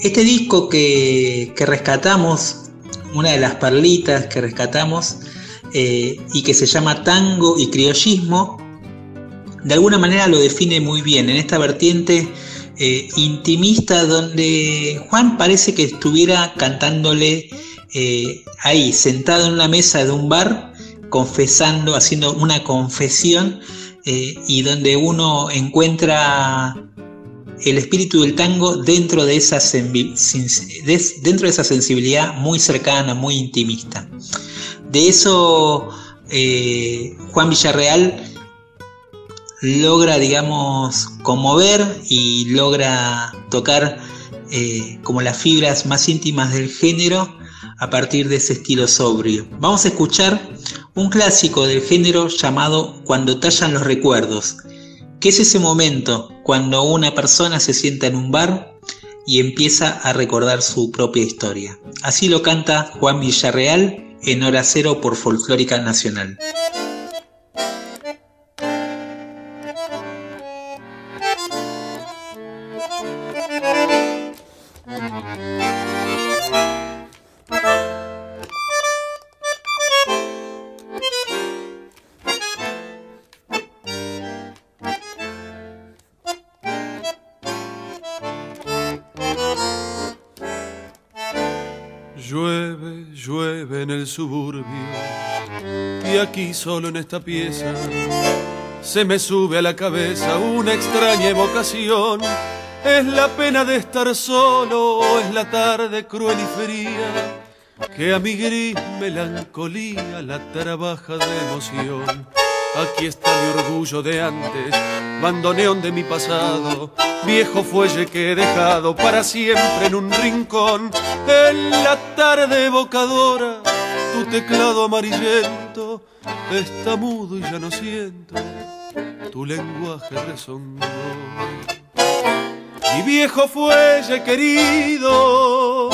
Este disco que, que rescatamos, una de las perlitas que rescatamos, eh, y que se llama tango y criollismo, de alguna manera lo define muy bien en esta vertiente eh, intimista donde Juan parece que estuviera cantándole eh, ahí, sentado en una mesa de un bar, confesando, haciendo una confesión y donde uno encuentra el espíritu del tango dentro de esa, dentro de esa sensibilidad muy cercana, muy intimista. De eso eh, Juan Villarreal logra, digamos, conmover y logra tocar eh, como las fibras más íntimas del género a partir de ese estilo sobrio. Vamos a escuchar un clásico del género llamado Cuando tallan los recuerdos, que es ese momento cuando una persona se sienta en un bar y empieza a recordar su propia historia. Así lo canta Juan Villarreal en Hora Cero por Folclórica Nacional. Solo en esta pieza se me sube a la cabeza una extraña evocación. Es la pena de estar solo o es la tarde cruel y fría que a mi gris melancolía la trabaja de emoción. Aquí está mi orgullo de antes, bandoneón de mi pasado, viejo fuelle que he dejado para siempre en un rincón. En la tarde evocadora, tu teclado amarillento está mudo y ya no siento tu lenguaje rezongón. Mi viejo fuelle querido,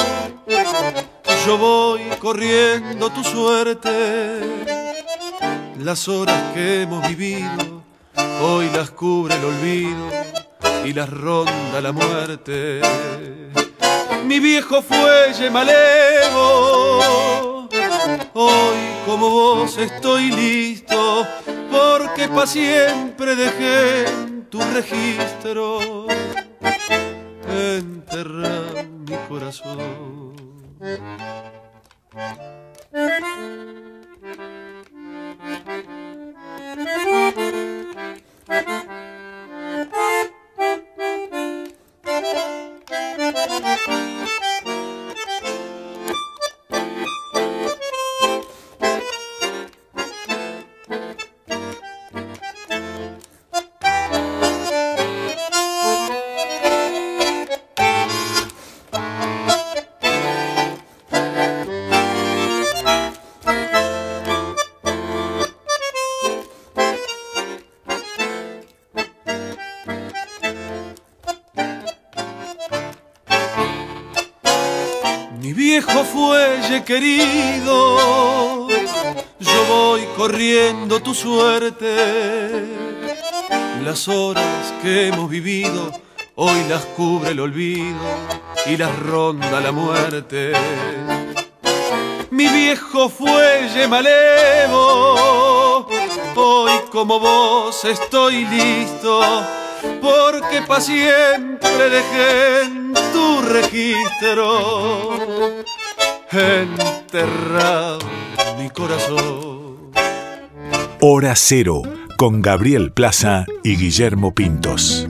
yo voy corriendo tu suerte las horas que hemos vivido, hoy las cubre el olvido y las ronda la muerte. Mi viejo fuelle malevo, hoy como vos estoy listo, porque pa' siempre dejé tu registro enterrar mi corazón. Querido, yo voy corriendo tu suerte. Las horas que hemos vivido, hoy las cubre el olvido y las ronda la muerte. Mi viejo fuelle malevo, hoy como vos estoy listo, porque pa' siempre dejé en tu registro enterrado mi corazón. Hora Cero, con Gabriel Plaza y Guillermo Pintos.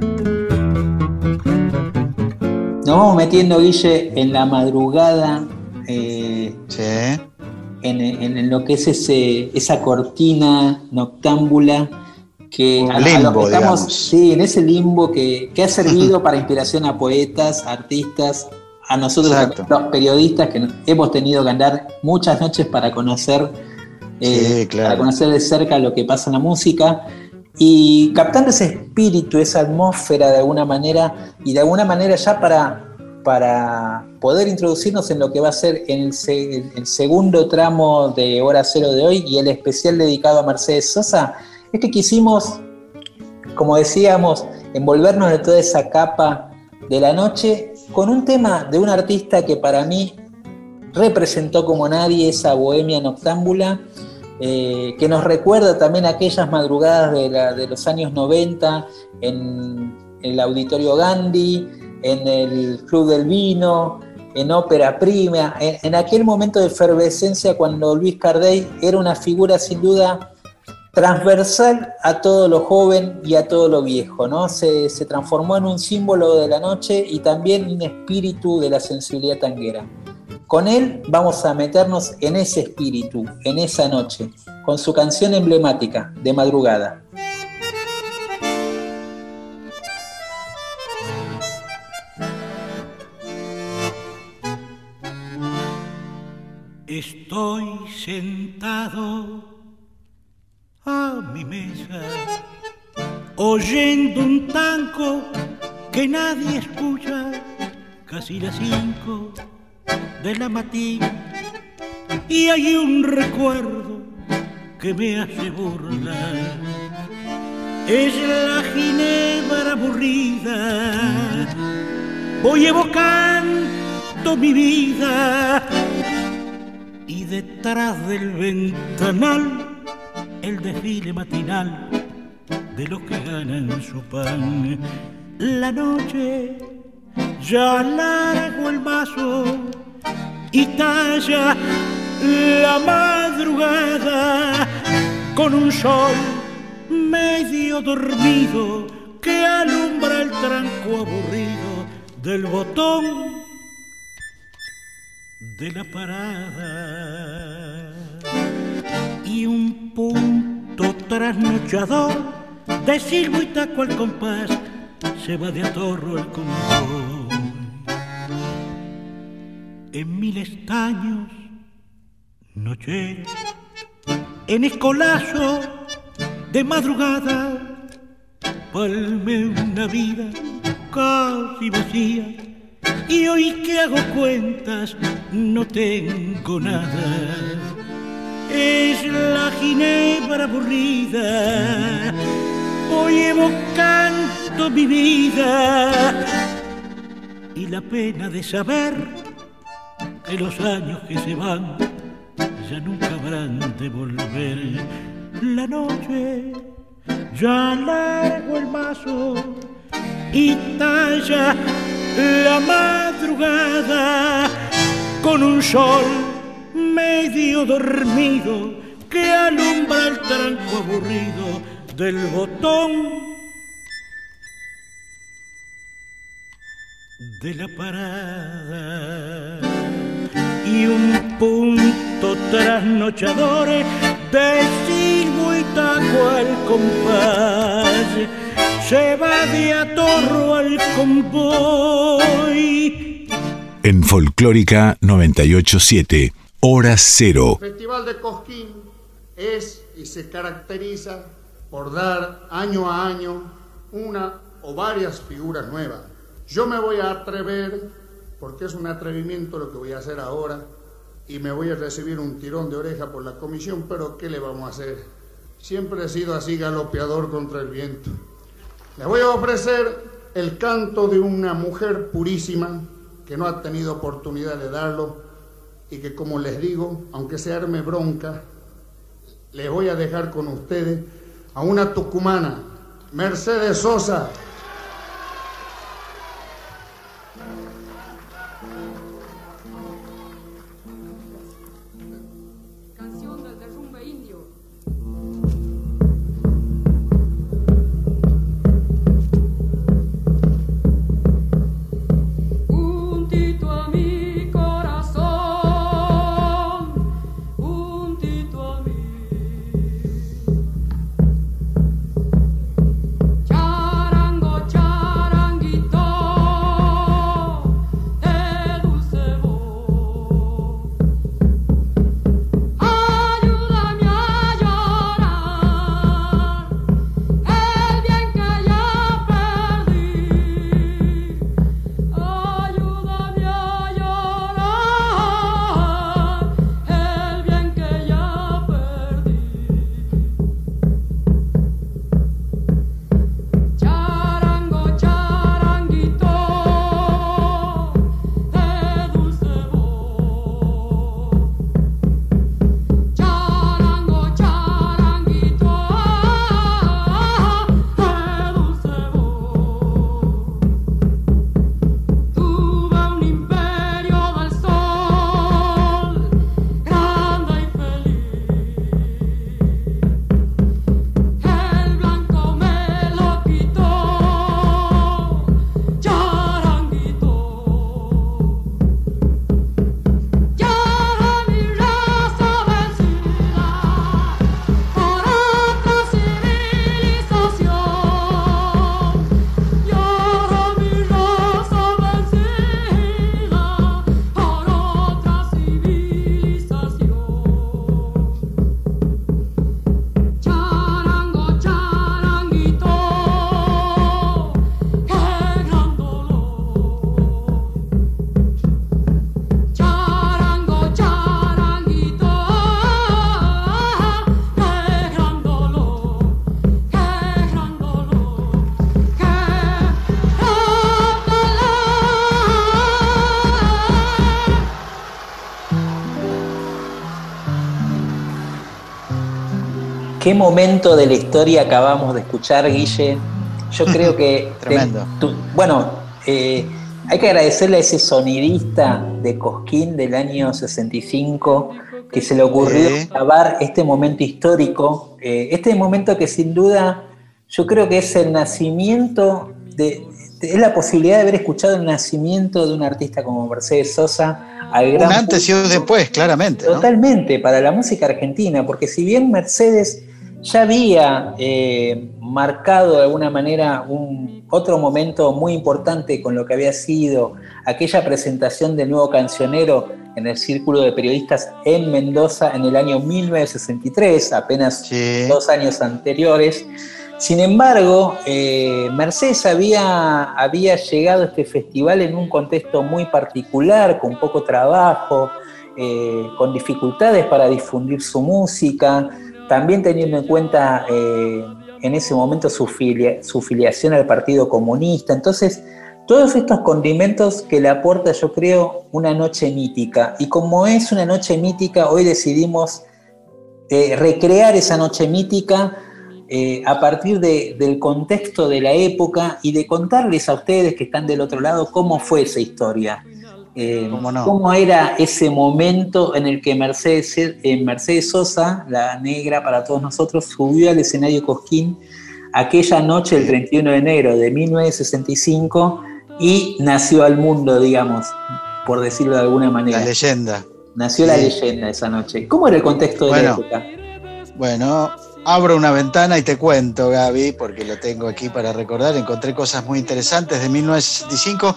Nos vamos metiendo, Guille, en la madrugada, eh, en, en- en lo que es ese, esa cortina noctámbula que a limbo, que estamos, digamos. sí, en ese limbo que, que ha servido para inspiración a poetas, artistas, a nosotros Exacto. los periodistas que hemos tenido que andar muchas noches para conocer, eh, Sí, claro. para conocer de cerca lo que pasa en la música y captando ese espíritu, esa atmósfera de alguna manera y de alguna manera ya para, para poder introducirnos en lo que va a ser el, se- el segundo tramo de Hora Cero de hoy y el especial dedicado a Mercedes Sosa, es que quisimos, como decíamos, envolvernos de toda esa capa de la noche con un tema de un artista que para mí representó como nadie esa bohemia noctámbula, eh, que nos recuerda también aquellas madrugadas de, los años 90 en el Auditorio Gandhi, en el Club del Vino, en Ópera Prima, en, en aquel momento de efervescencia cuando Luis Cardey era una figura sin duda transversal a todo lo joven y a todo lo viejo, ¿no? Se, se transformó en un símbolo de la noche y también un espíritu de la sensibilidad tanguera. Con él vamos a meternos en ese espíritu, en esa noche, con su canción emblemática, De Madrugada. Estoy sentado a mi mesa, oyendo un tango que nadie escucha, casi las cinco de la mañana, y hay un recuerdo que me hace burlar. Es la ginebra aburrida, voy evocando mi vida y detrás del ventanal el desfile matinal de los que ganan su pan. La noche ya largo el vaso y talla la madrugada con un sol medio dormido que alumbra el tranco aburrido del botón de la parada un punto trasnochador de silbo y taco al compás se va de atorro el convoy en mil estaños noche en escolazo de madrugada palme una vida casi vacía y hoy que hago cuentas no tengo nada. Es la ginebra aburrida, hoy evocando mi vida y la pena de saber que los años que se van ya nunca habrán de volver. La noche ya largo el mazo y talla la madrugada con un sol medio dormido que alumbra el tranco aburrido del botón de la parada. Y un punto trasnochador de silbo y taco al compás se va de atorro al convoy. En Folclórica 987, Hora Cero. El Festival de Cosquín es y se caracteriza por dar año a año una o varias figuras nuevas. Yo me voy a atrever, porque es un atrevimiento lo que voy a hacer ahora, y me voy a recibir un tirón de oreja por la comisión, pero ¿qué le vamos a hacer? Siempre he sido así galopeador contra el viento. Le voy a ofrecer el canto de una mujer purísima que no ha tenido oportunidad de darlo y que como les digo, aunque se arme bronca, les voy a dejar con ustedes a una tucumana, Mercedes Sosa. ¿Qué momento de la historia acabamos de escuchar, Guille? Yo creo que... Tremendo. tu- bueno, eh, hay que agradecerle a ese sonidista de Cosquín del año 65 que se le ocurrió Sí. grabar este momento histórico. eh, este momento que sin duda yo creo que es el nacimiento de... es la posibilidad de haber escuchado el nacimiento de un artista como Mercedes Sosa al Un gran antes y un después, claramente. ¿no? Totalmente, para la música argentina, porque si bien Mercedes ya había eh, marcado de alguna manera un otro momento muy importante con lo que había sido aquella presentación del nuevo cancionero en el Círculo de Periodistas en Mendoza en el año 1963, apenas dos años anteriores. Sin embargo, eh, Mercedes había, había llegado a este festival en un contexto muy particular, con poco trabajo, eh, con dificultades para difundir su música, también teniendo en cuenta eh, en ese momento su, filia- su filiación al Partido Comunista. Entonces, todos estos condimentos que le aporta, yo creo, una noche mítica. Y como es una noche mítica, hoy decidimos eh, recrear esa noche mítica eh, a partir de- del contexto de la época y de contarles a ustedes que están del otro lado cómo fue esa historia. Eh, ¿Cómo era ese momento en el que Mercedes, eh, Mercedes Sosa, la negra para todos nosotros, subió al escenario Cosquín aquella noche, el 31 de enero de 1965, y nació al mundo, digamos, por decirlo de alguna manera. La leyenda. Nació la leyenda esa noche. ¿Cómo era el contexto de la época? Bueno, abro una ventana y te cuento, Gaby, porque lo tengo aquí para recordar. Encontré cosas muy interesantes de 1965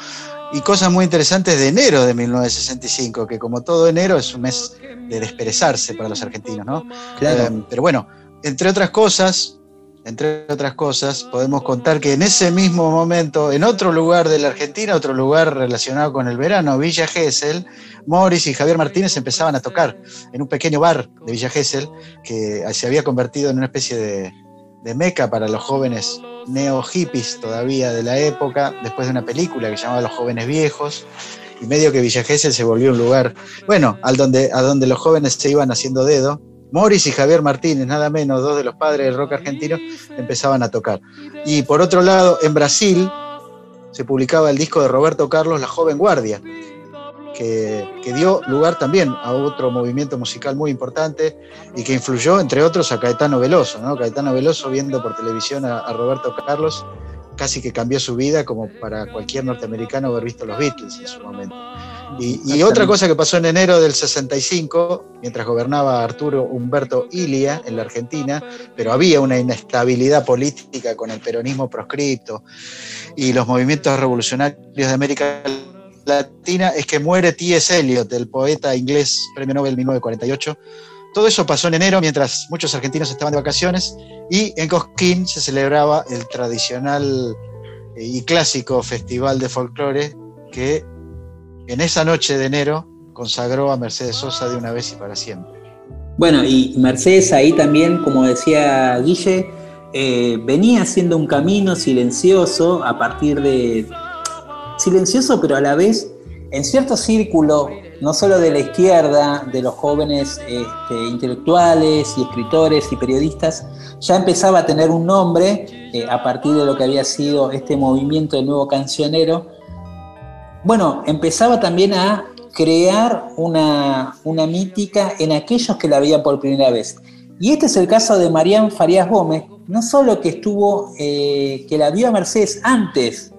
y cosas muy interesantes de enero de 1965, que como todo enero es un mes de desperezarse para los argentinos, ¿no? Claro. Eh, pero bueno, entre otras cosas, entre otras cosas, podemos contar que en ese mismo momento, en otro lugar de la Argentina, otro lugar relacionado con el verano, Villa Gesell, Morris y Javier Martínez empezaban a tocar en un pequeño bar de Villa Gesell que se había convertido en una especie de, de meca para los jóvenes neo hippies todavía de la época, después de una película que se llamaba Los jóvenes viejos, y medio que Villa Gesell se volvió un lugar, bueno, al donde, a donde los jóvenes se iban haciendo dedo. Morris y Javier Martínez, nada menos, dos de los padres del rock argentino, empezaban a tocar. Y por otro lado, en Brasil se publicaba el disco de Roberto Carlos, La Joven Guardia, que, que dio lugar también a otro movimiento musical muy importante y que influyó, entre otros, a Caetano Veloso. ¿no? Caetano Veloso, viendo por televisión a, a Roberto Carlos, casi que cambió su vida como para cualquier norteamericano haber visto los Beatles en su momento. Y, y otra cosa que pasó en enero del 65, mientras gobernaba Arturo Humberto Ilia en la Argentina, pero había una inestabilidad política con el peronismo proscripto y los movimientos revolucionarios de América Latina, es que muere T.S. Eliot, el poeta inglés, premio Nobel 1948. Todo eso pasó en enero mientras muchos argentinos estaban de vacaciones y en Cosquín se celebraba el tradicional y clásico festival de folclore que en esa noche de enero consagró a Mercedes Sosa de una vez y para siempre. Bueno, y Mercedes ahí también, como decía Guille, eh, venía haciendo un camino silencioso a partir de... Silencioso, pero a la vez en cierto círculo, no solo de la izquierda, de los jóvenes este, intelectuales y escritores y periodistas, ya empezaba a tener un nombre eh, a partir de lo que había sido este movimiento de nuevo cancionero. Bueno, empezaba también a crear una, una mítica en aquellos que la veían por primera vez. Y este es el caso de Marián Farías Gómez, no solo que estuvo, eh, que la vio a Mercedes antes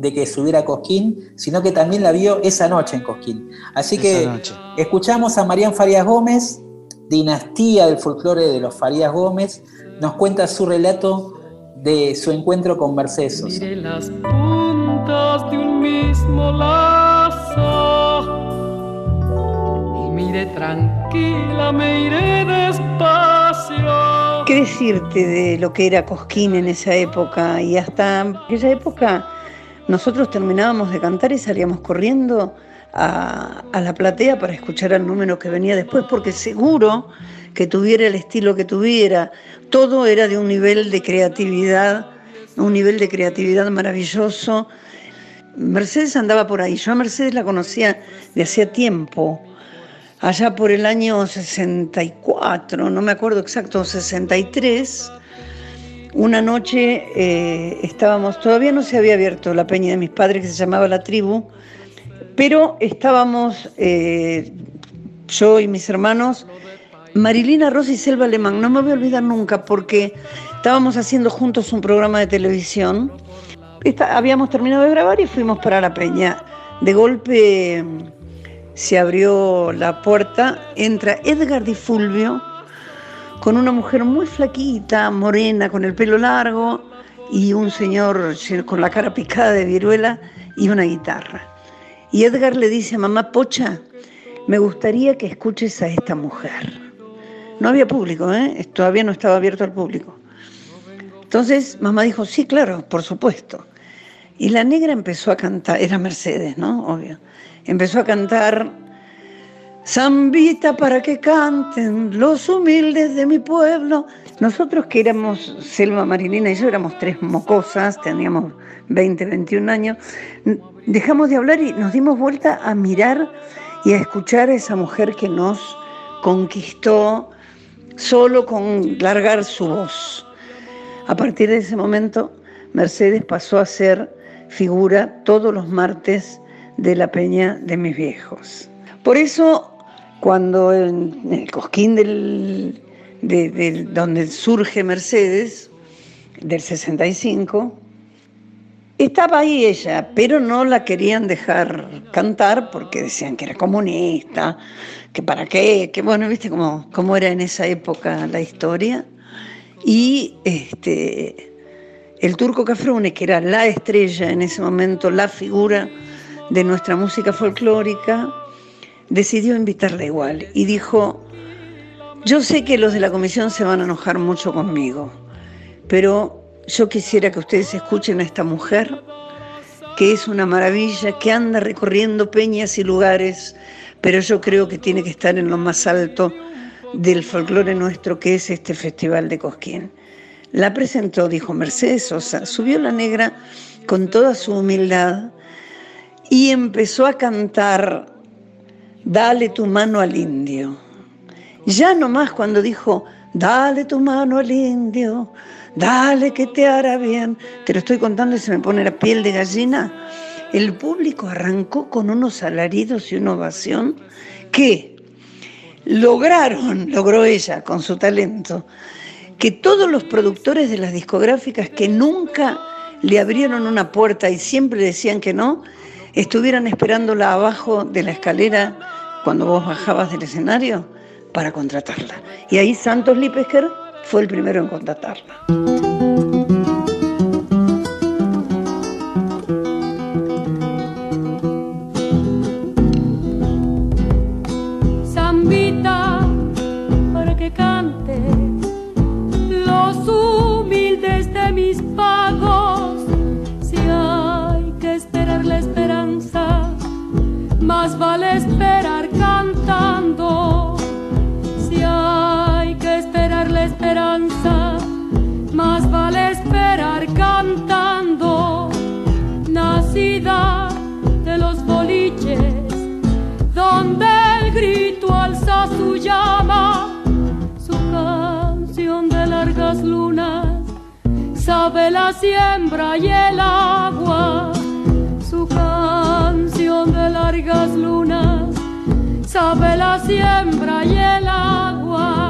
de que subiera a Cosquín, sino que también la vio esa noche en Cosquín. Así Esa que noche. escuchamos a Marián Farías Gómez, dinastía del folclore de los Farías Gómez, nos cuenta su relato de su encuentro con Mercedes Sosa. Miré las puntas de un mismo lazo y miré tranquila, me iré despacio. ¿Qué decirte de lo que era Cosquín en esa época? Y hasta aquella época nosotros terminábamos de cantar y salíamos corriendo a, la platea para escuchar al número que venía después, porque seguro que tuviera el estilo que tuviera, todo era de un nivel de creatividad, un nivel de creatividad maravilloso. Mercedes andaba por ahí, yo a Mercedes la conocía de hacía tiempo, allá por el año 64, no me acuerdo exacto, 63, una noche eh, estábamos, todavía no se había abierto la peña de mis padres que se llamaba La Tribu, pero estábamos eh, yo y mis hermanos, Marilina Rosa y Selva Alemán, no me voy a olvidar nunca porque estábamos haciendo juntos un programa de televisión, habíamos terminado de grabar y fuimos para la peña. De golpe se abrió la puerta, entra Edgar Di Fulvio con una mujer muy flaquita, morena, con el pelo largo y un señor con la cara picada de viruela y una guitarra. Y Edgar le dice a mamá Pocha, me gustaría que escuches a esta mujer. No había público, ¿eh? todavía no estaba abierto al público. Entonces mamá dijo, sí, claro, por supuesto. Y la negra empezó a cantar, era Mercedes, ¿no? Obvio. Empezó a cantar Zambita para que canten los humildes de mi pueblo. Nosotros que éramos, Selma Marilina y yo éramos tres mocosas, teníamos 20, 21 años, dejamos de hablar y nos dimos vuelta a mirar y a escuchar a esa mujer que nos conquistó solo con largar su voz. A partir de ese momento, Mercedes pasó a ser figura todos los martes de la peña de mis viejos. Por eso, cuando en el cosquín del, de, de donde surge Mercedes, del 65, estaba ahí ella, pero no la querían dejar cantar porque decían que era comunista, que para qué, que bueno, viste cómo, cómo era en esa época la historia. Y este, el turco Cafrune, que era la estrella en ese momento, la figura de nuestra música folclórica, decidió invitarla igual y dijo, yo sé que los de la comisión se van a enojar mucho conmigo, pero yo quisiera que ustedes escuchen a esta mujer, que es una maravilla, que anda recorriendo peñas y lugares, pero yo creo que tiene que estar en lo más alto del folclore nuestro, que es este Festival de Cosquín. La presentó, dijo Mercedes Sosa, subió la negra con toda su humildad y empezó a cantar Dale tu mano al indio. Ya nomás cuando dijo, dale tu mano al indio, dale que te hará bien. Te lo estoy contando y se me pone la piel de gallina. El público arrancó con unos alaridos y una ovación que lograron, logró ella con su talento, que todos los productores de las discográficas que nunca le abrieron una puerta y siempre decían que no, estuvieran esperándola abajo de la escalera cuando vos bajabas del escenario para contratarla. Y ahí Santos Lipesker fue el primero en contratarla. Sabe la siembra y el agua, su canción de largas lunas, sabe la siembra y el agua,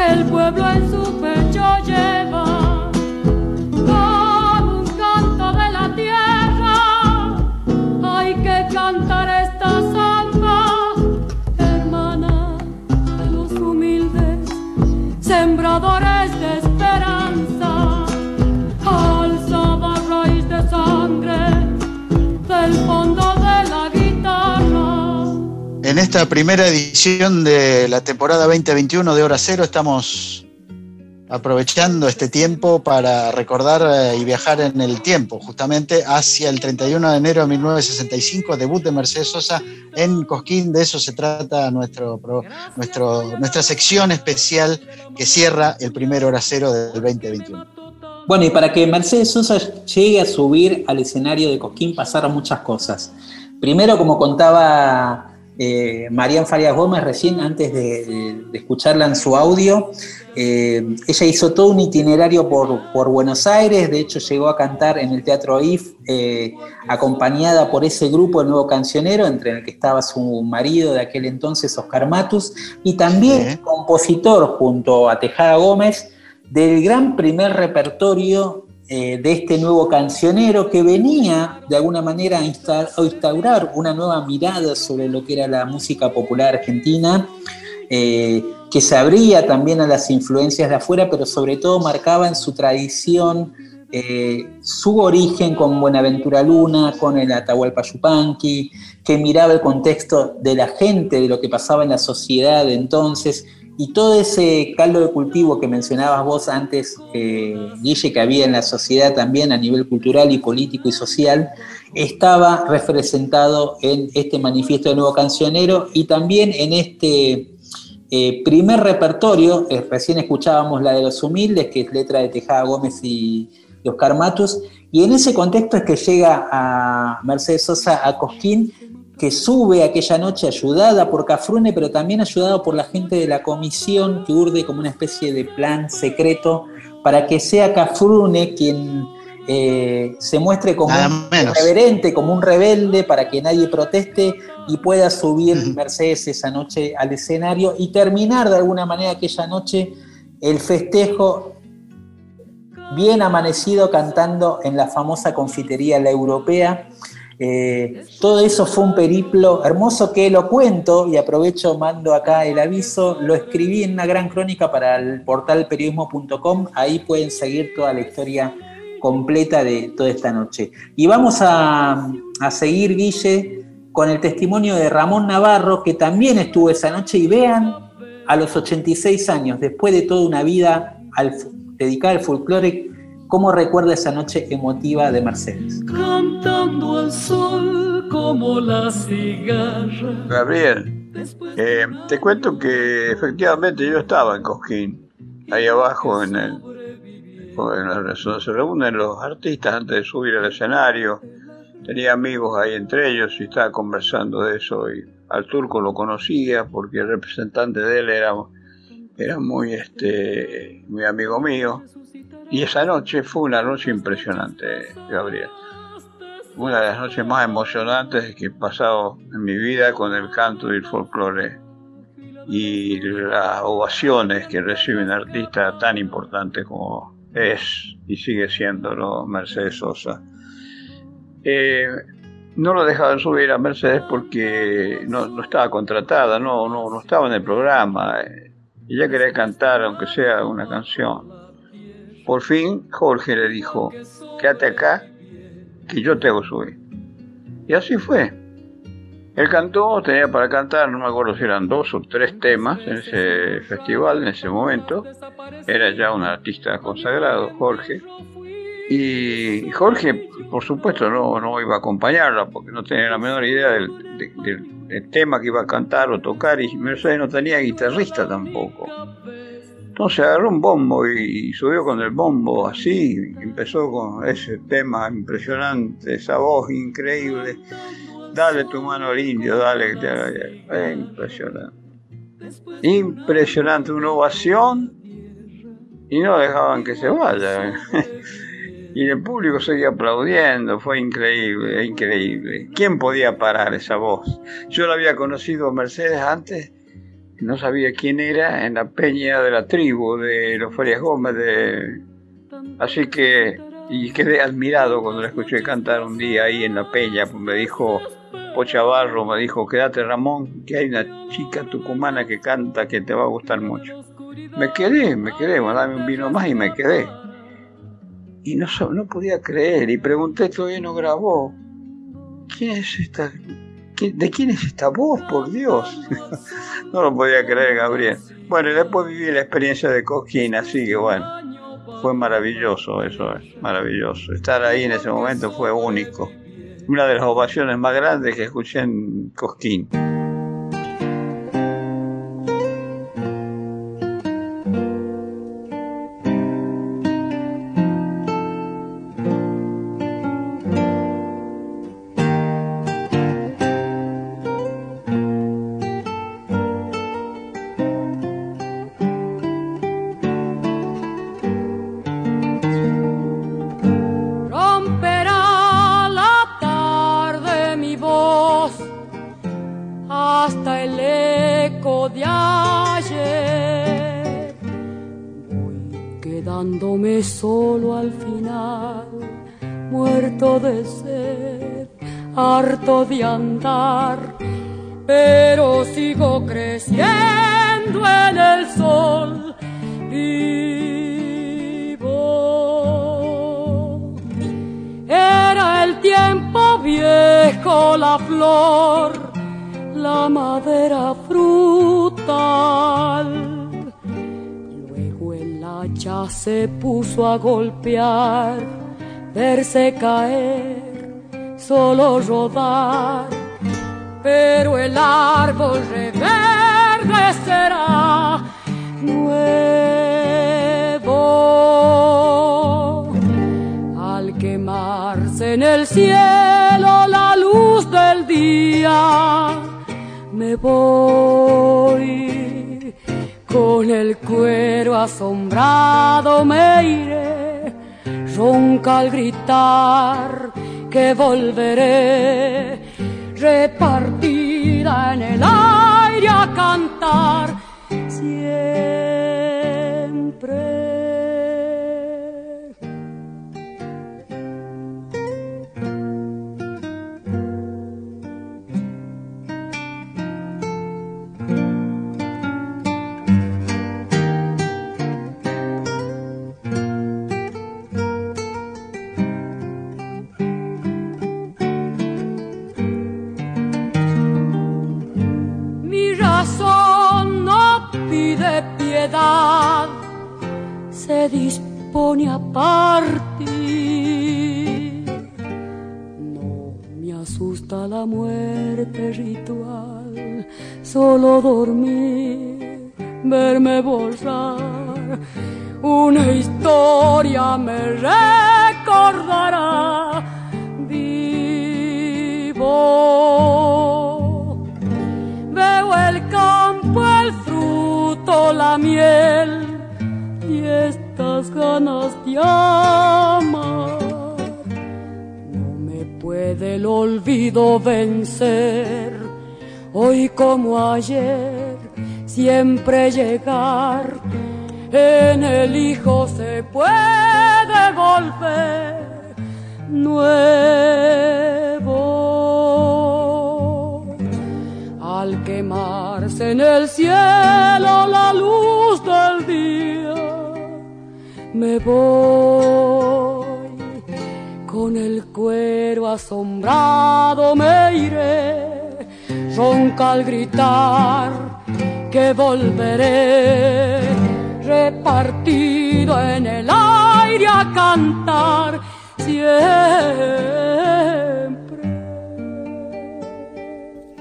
que el pueblo en su pecho lleva En esta primera edición de la temporada 2021 de Hora Cero estamos aprovechando este tiempo para recordar eh, y viajar en el tiempo, justamente hacia el 31 de enero de 1965, debut de Mercedes Sosa en Cosquín. De eso se trata nuestro, nuestro, nuestra sección especial que cierra el primer Hora Cero del 2021. Bueno, y para que Mercedes Sosa llegue a subir al escenario de Cosquín pasaron muchas cosas. Primero, como contaba eh, Marian Farias Gómez recién, antes de, de escucharla en su audio, eh, ella hizo todo un itinerario por, por, Buenos Aires, de hecho llegó a cantar en el Teatro IF eh, acompañada por ese grupo, el Nuevo Cancionero, entre el que estaba su marido de aquel entonces, Oscar Matus, y también compositor junto a Tejada Gómez del gran primer repertorio eh, de este nuevo cancionero que venía de alguna manera a instaurar una nueva mirada sobre lo que era la música popular argentina, eh, que se abría también a las influencias de afuera, pero sobre todo marcaba en su tradición eh, su origen con Buenaventura Luna, con el Atahualpa Yupanqui, que miraba el contexto de la gente, de lo que pasaba en la sociedad entonces, y todo ese caldo de cultivo que mencionabas vos antes, eh, Guille, que había en la sociedad también a nivel cultural y político y social, estaba representado en este manifiesto de nuevo cancionero y también en este eh, primer repertorio, eh, recién escuchábamos la de los humildes, que es letra de Tejada Gómez y, y Oscar Matus, y en ese contexto es que llega a Mercedes Sosa a Cosquín que sube aquella noche ayudada por Cafrune, pero también ayudado por la gente de la comisión que urde como una especie de plan secreto para que sea Cafrune quien eh, se muestre como un reverente, como un rebelde, para que nadie proteste y pueda subir Mercedes esa noche al escenario y terminar de alguna manera aquella noche el festejo bien amanecido cantando en la famosa confitería La Europea eh, todo eso fue un periplo hermoso que lo cuento y aprovecho, mando acá el aviso, lo escribí en una gran crónica para el portal periodismo.com, ahí pueden seguir toda la historia completa de toda esta noche. Y vamos a, a seguir, Guille, con el testimonio de Ramón Navarro, que también estuvo esa noche, y vean, a los 86 años, después de toda una vida al, dedicada al folclore, ¿Cómo recuerda esa noche emotiva de Mercedes? Cantando al sol como la cigarra. Gabriel, eh, te cuento que efectivamente yo estaba en Cosquín, ahí abajo en el. En se reúnen los artistas antes de subir al escenario. Tenía amigos ahí entre ellos y estaba conversando de eso. Y al turco lo conocía porque el representante de él era, era muy, este, muy amigo mío y esa noche fue una noche impresionante, Gabriel. Una de las noches más emocionantes que he pasado en mi vida con el canto y el folclore y las ovaciones que reciben artistas tan importantes como es y sigue siendo Mercedes Sosa. Eh, no lo dejaban subir a Mercedes porque no, estaba contratada, no, no, no estaba en el programa. Ella quería cantar, aunque sea una canción. Por fin Jorge le dijo, quédate acá, que yo te hago subir. Y así fue. Él cantó, tenía para cantar, no me acuerdo si eran dos o tres temas en ese festival, en ese momento. Era ya un artista consagrado, Jorge. Y Jorge, por supuesto, no, no iba a acompañarla porque no tenía la menor idea del, del tema que iba a cantar o tocar y Mercedes no tenía guitarrista tampoco. Entonces agarró un bombo y, subió con el bombo así, empezó con ese tema impresionante, esa voz increíble. Dale tu mano al indio, dale, dale. impresionante. Impresionante, una ovación y no dejaban que se vaya. Y el público seguía aplaudiendo, fue increíble, increíble. ¿Quién podía parar esa voz? Yo la había conocido Mercedes antes no sabía quién era en la peña de la tribu de los Farias Gómez. De... Así que, y quedé admirado cuando la escuché cantar un día ahí en la peña, pues me dijo Pochavarro, me dijo, quédate Ramón, que hay una chica tucumana que canta que te va a gustar mucho. Me quedé, me quedé, dame un vino más y me quedé. Y no, no podía creer, y pregunté, todavía no grabó. ¿Quién es esta ¿De quién es esta voz, por Dios? no lo podía creer, Gabriel. Bueno, y después viví la experiencia de Cosquín, así que bueno, fue maravilloso eso, maravilloso. Estar ahí en ese momento fue único. Una de las ovaciones más grandes que escuché en Cosquín. A golpear, verse caer, solo rodar. Pero el árbol reverdecerá nuevo al quemarse en el cielo la luz del día me voy con el cuero asombrado me iré ronca al gritar que volveré repartida en el aire a cantar asusta la muerte ritual, solo dormir, verme borrar. Una historia me recordará vivo. Veo el campo, el fruto, la miel y estas ganas de puede el olvido vencer, hoy como ayer, siempre llegar. En el hijo se puede volver nuevo. Al quemarse en el cielo la luz del día, me voy con el cuero asombrado, me iré, ronca al gritar que volveré, repartido en el aire a cantar siempre.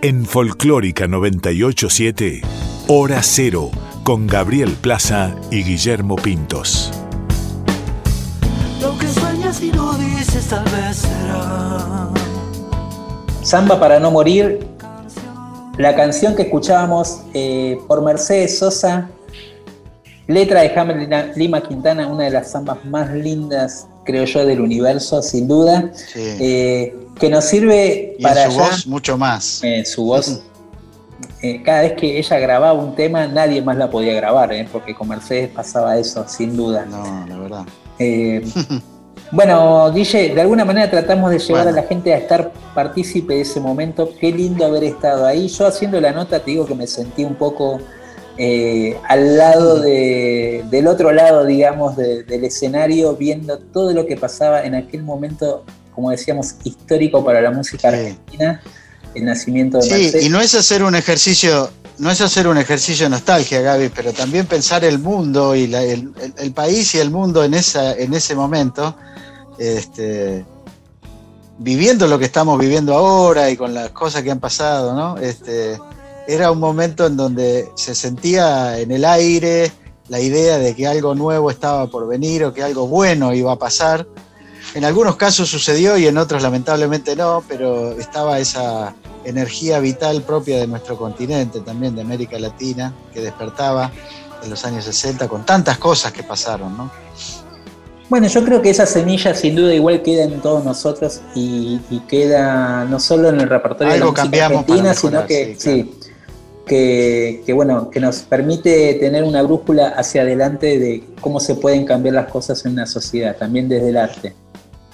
En Folclórica 987, Hora Cero, con Gabriel Plaza y Guillermo Pintos. Lo que sueñas y no dices tal vez será. Samba para no morir, la canción que escuchábamos eh, por Mercedes Sosa, letra de Jaime Lima Quintana, una de las zambas más lindas, creo yo, del universo, sin duda, eh, que nos sirve Y para en su allá- voz mucho más. eh, su voz. eh, cada vez que ella grababa un tema, nadie más la podía grabar, eh, porque con Mercedes pasaba eso, sin duda. No, la verdad. Bueno, Guille, de alguna manera tratamos de llevar Bueno. a la gente a estar partícipe de ese momento. Qué lindo haber estado ahí. Yo haciendo la nota te digo que me sentí un poco eh, al lado de- del otro lado, digamos, de- del escenario, viendo todo lo que pasaba en aquel momento, como decíamos, histórico para la música argentina, el nacimiento de Sí, y no es hacer un ejercicio, no es hacer un ejercicio de nostalgia, Gaby, pero también pensar el mundo y la- el, país y el mundo en en ese momento, este, viviendo lo que estamos viviendo ahora y con las cosas que han pasado, ¿no? Este, era un momento en donde se sentía en el aire la idea de que algo nuevo estaba por venir o que algo bueno iba a pasar. En algunos casos sucedió y en otros lamentablemente no, pero estaba esa energía vital propia de nuestro continente, también de América Latina, que despertaba en los años 60 con tantas cosas que pasaron, ¿no? Bueno, yo creo que esa semilla sin duda igual queda en todos nosotros y, y queda no solo en el repertorio de la Algo música cambiamos para argentina, sino que sí, sí, que, que, bueno, que nos permite tener una brújula hacia adelante de cómo se pueden cambiar las cosas en una sociedad, también desde el arte.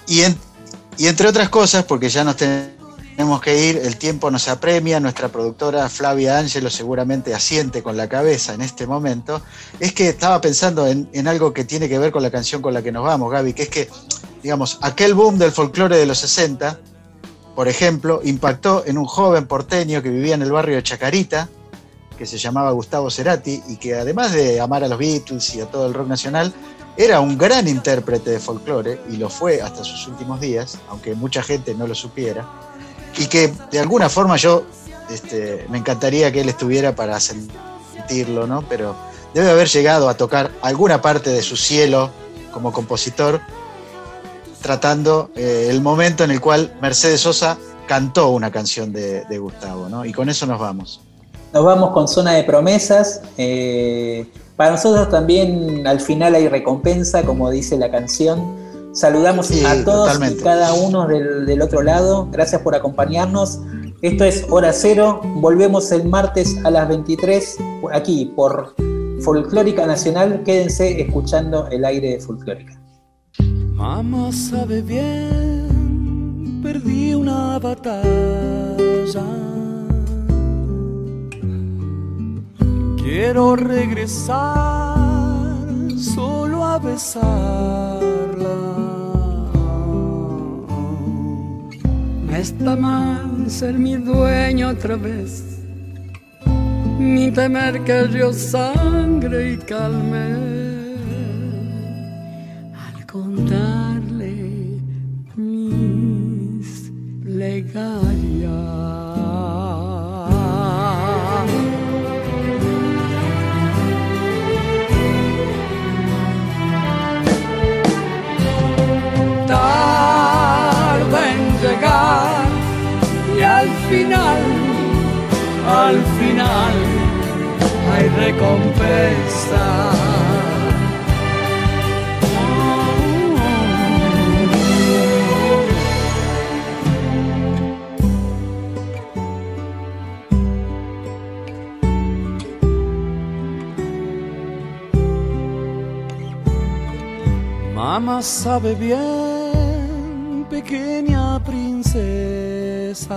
Y, en- y entre otras cosas, porque ya nos tenemos que ir, el tiempo nos apremia, nuestra productora Flavia Ángelo seguramente asiente con la cabeza en este momento, es que estaba pensando en, en algo que tiene que ver con la canción con la que nos vamos, Gaby, que es que, digamos, aquel boom del folclore de los 60, por ejemplo, impactó en un joven porteño que vivía en el barrio de Chacarita, que se llamaba Gustavo Cerati, y que además de amar a los Beatles y a todo el rock nacional, era un gran intérprete de folclore, y lo fue hasta sus últimos días, aunque mucha gente no lo supiera, y que de alguna forma yo este, me encantaría que él estuviera para sentirlo, ¿no? Pero debe haber llegado a tocar alguna parte de su cielo como compositor, tratando eh, el momento en el cual Mercedes Sosa cantó una canción de, Gustavo, ¿no? Y con eso nos vamos. Nos vamos con zona de promesas. eh, para nosotros también al final hay recompensa, como dice la canción. Saludamos Sí, a todos totalmente. y cada uno del, del otro lado. Gracias por acompañarnos. Esto es Hora Cero. Volvemos el martes a las 23 aquí por Folclórica Nacional. Quédense escuchando el aire de Folclórica. Mamá sabe bien, perdí una batalla. Quiero regresar solo a besarla. Está mal ser mi dueño otra vez, ni temer que río sangre y calme al contarle mis plegarias. Al final hay recompensa. Mamá sabe bien, pequeña princesa.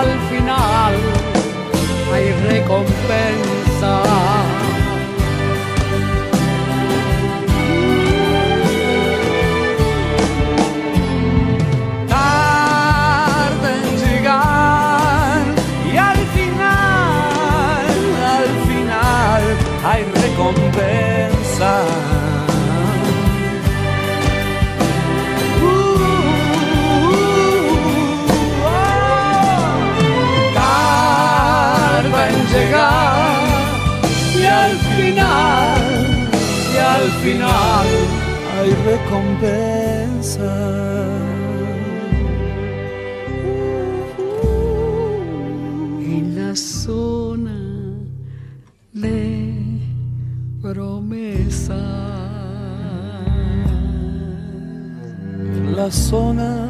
al final hay recompensa. tarde en llegar y al final, al final hay recompensa. Recompensa. en la zona de promesa. La zona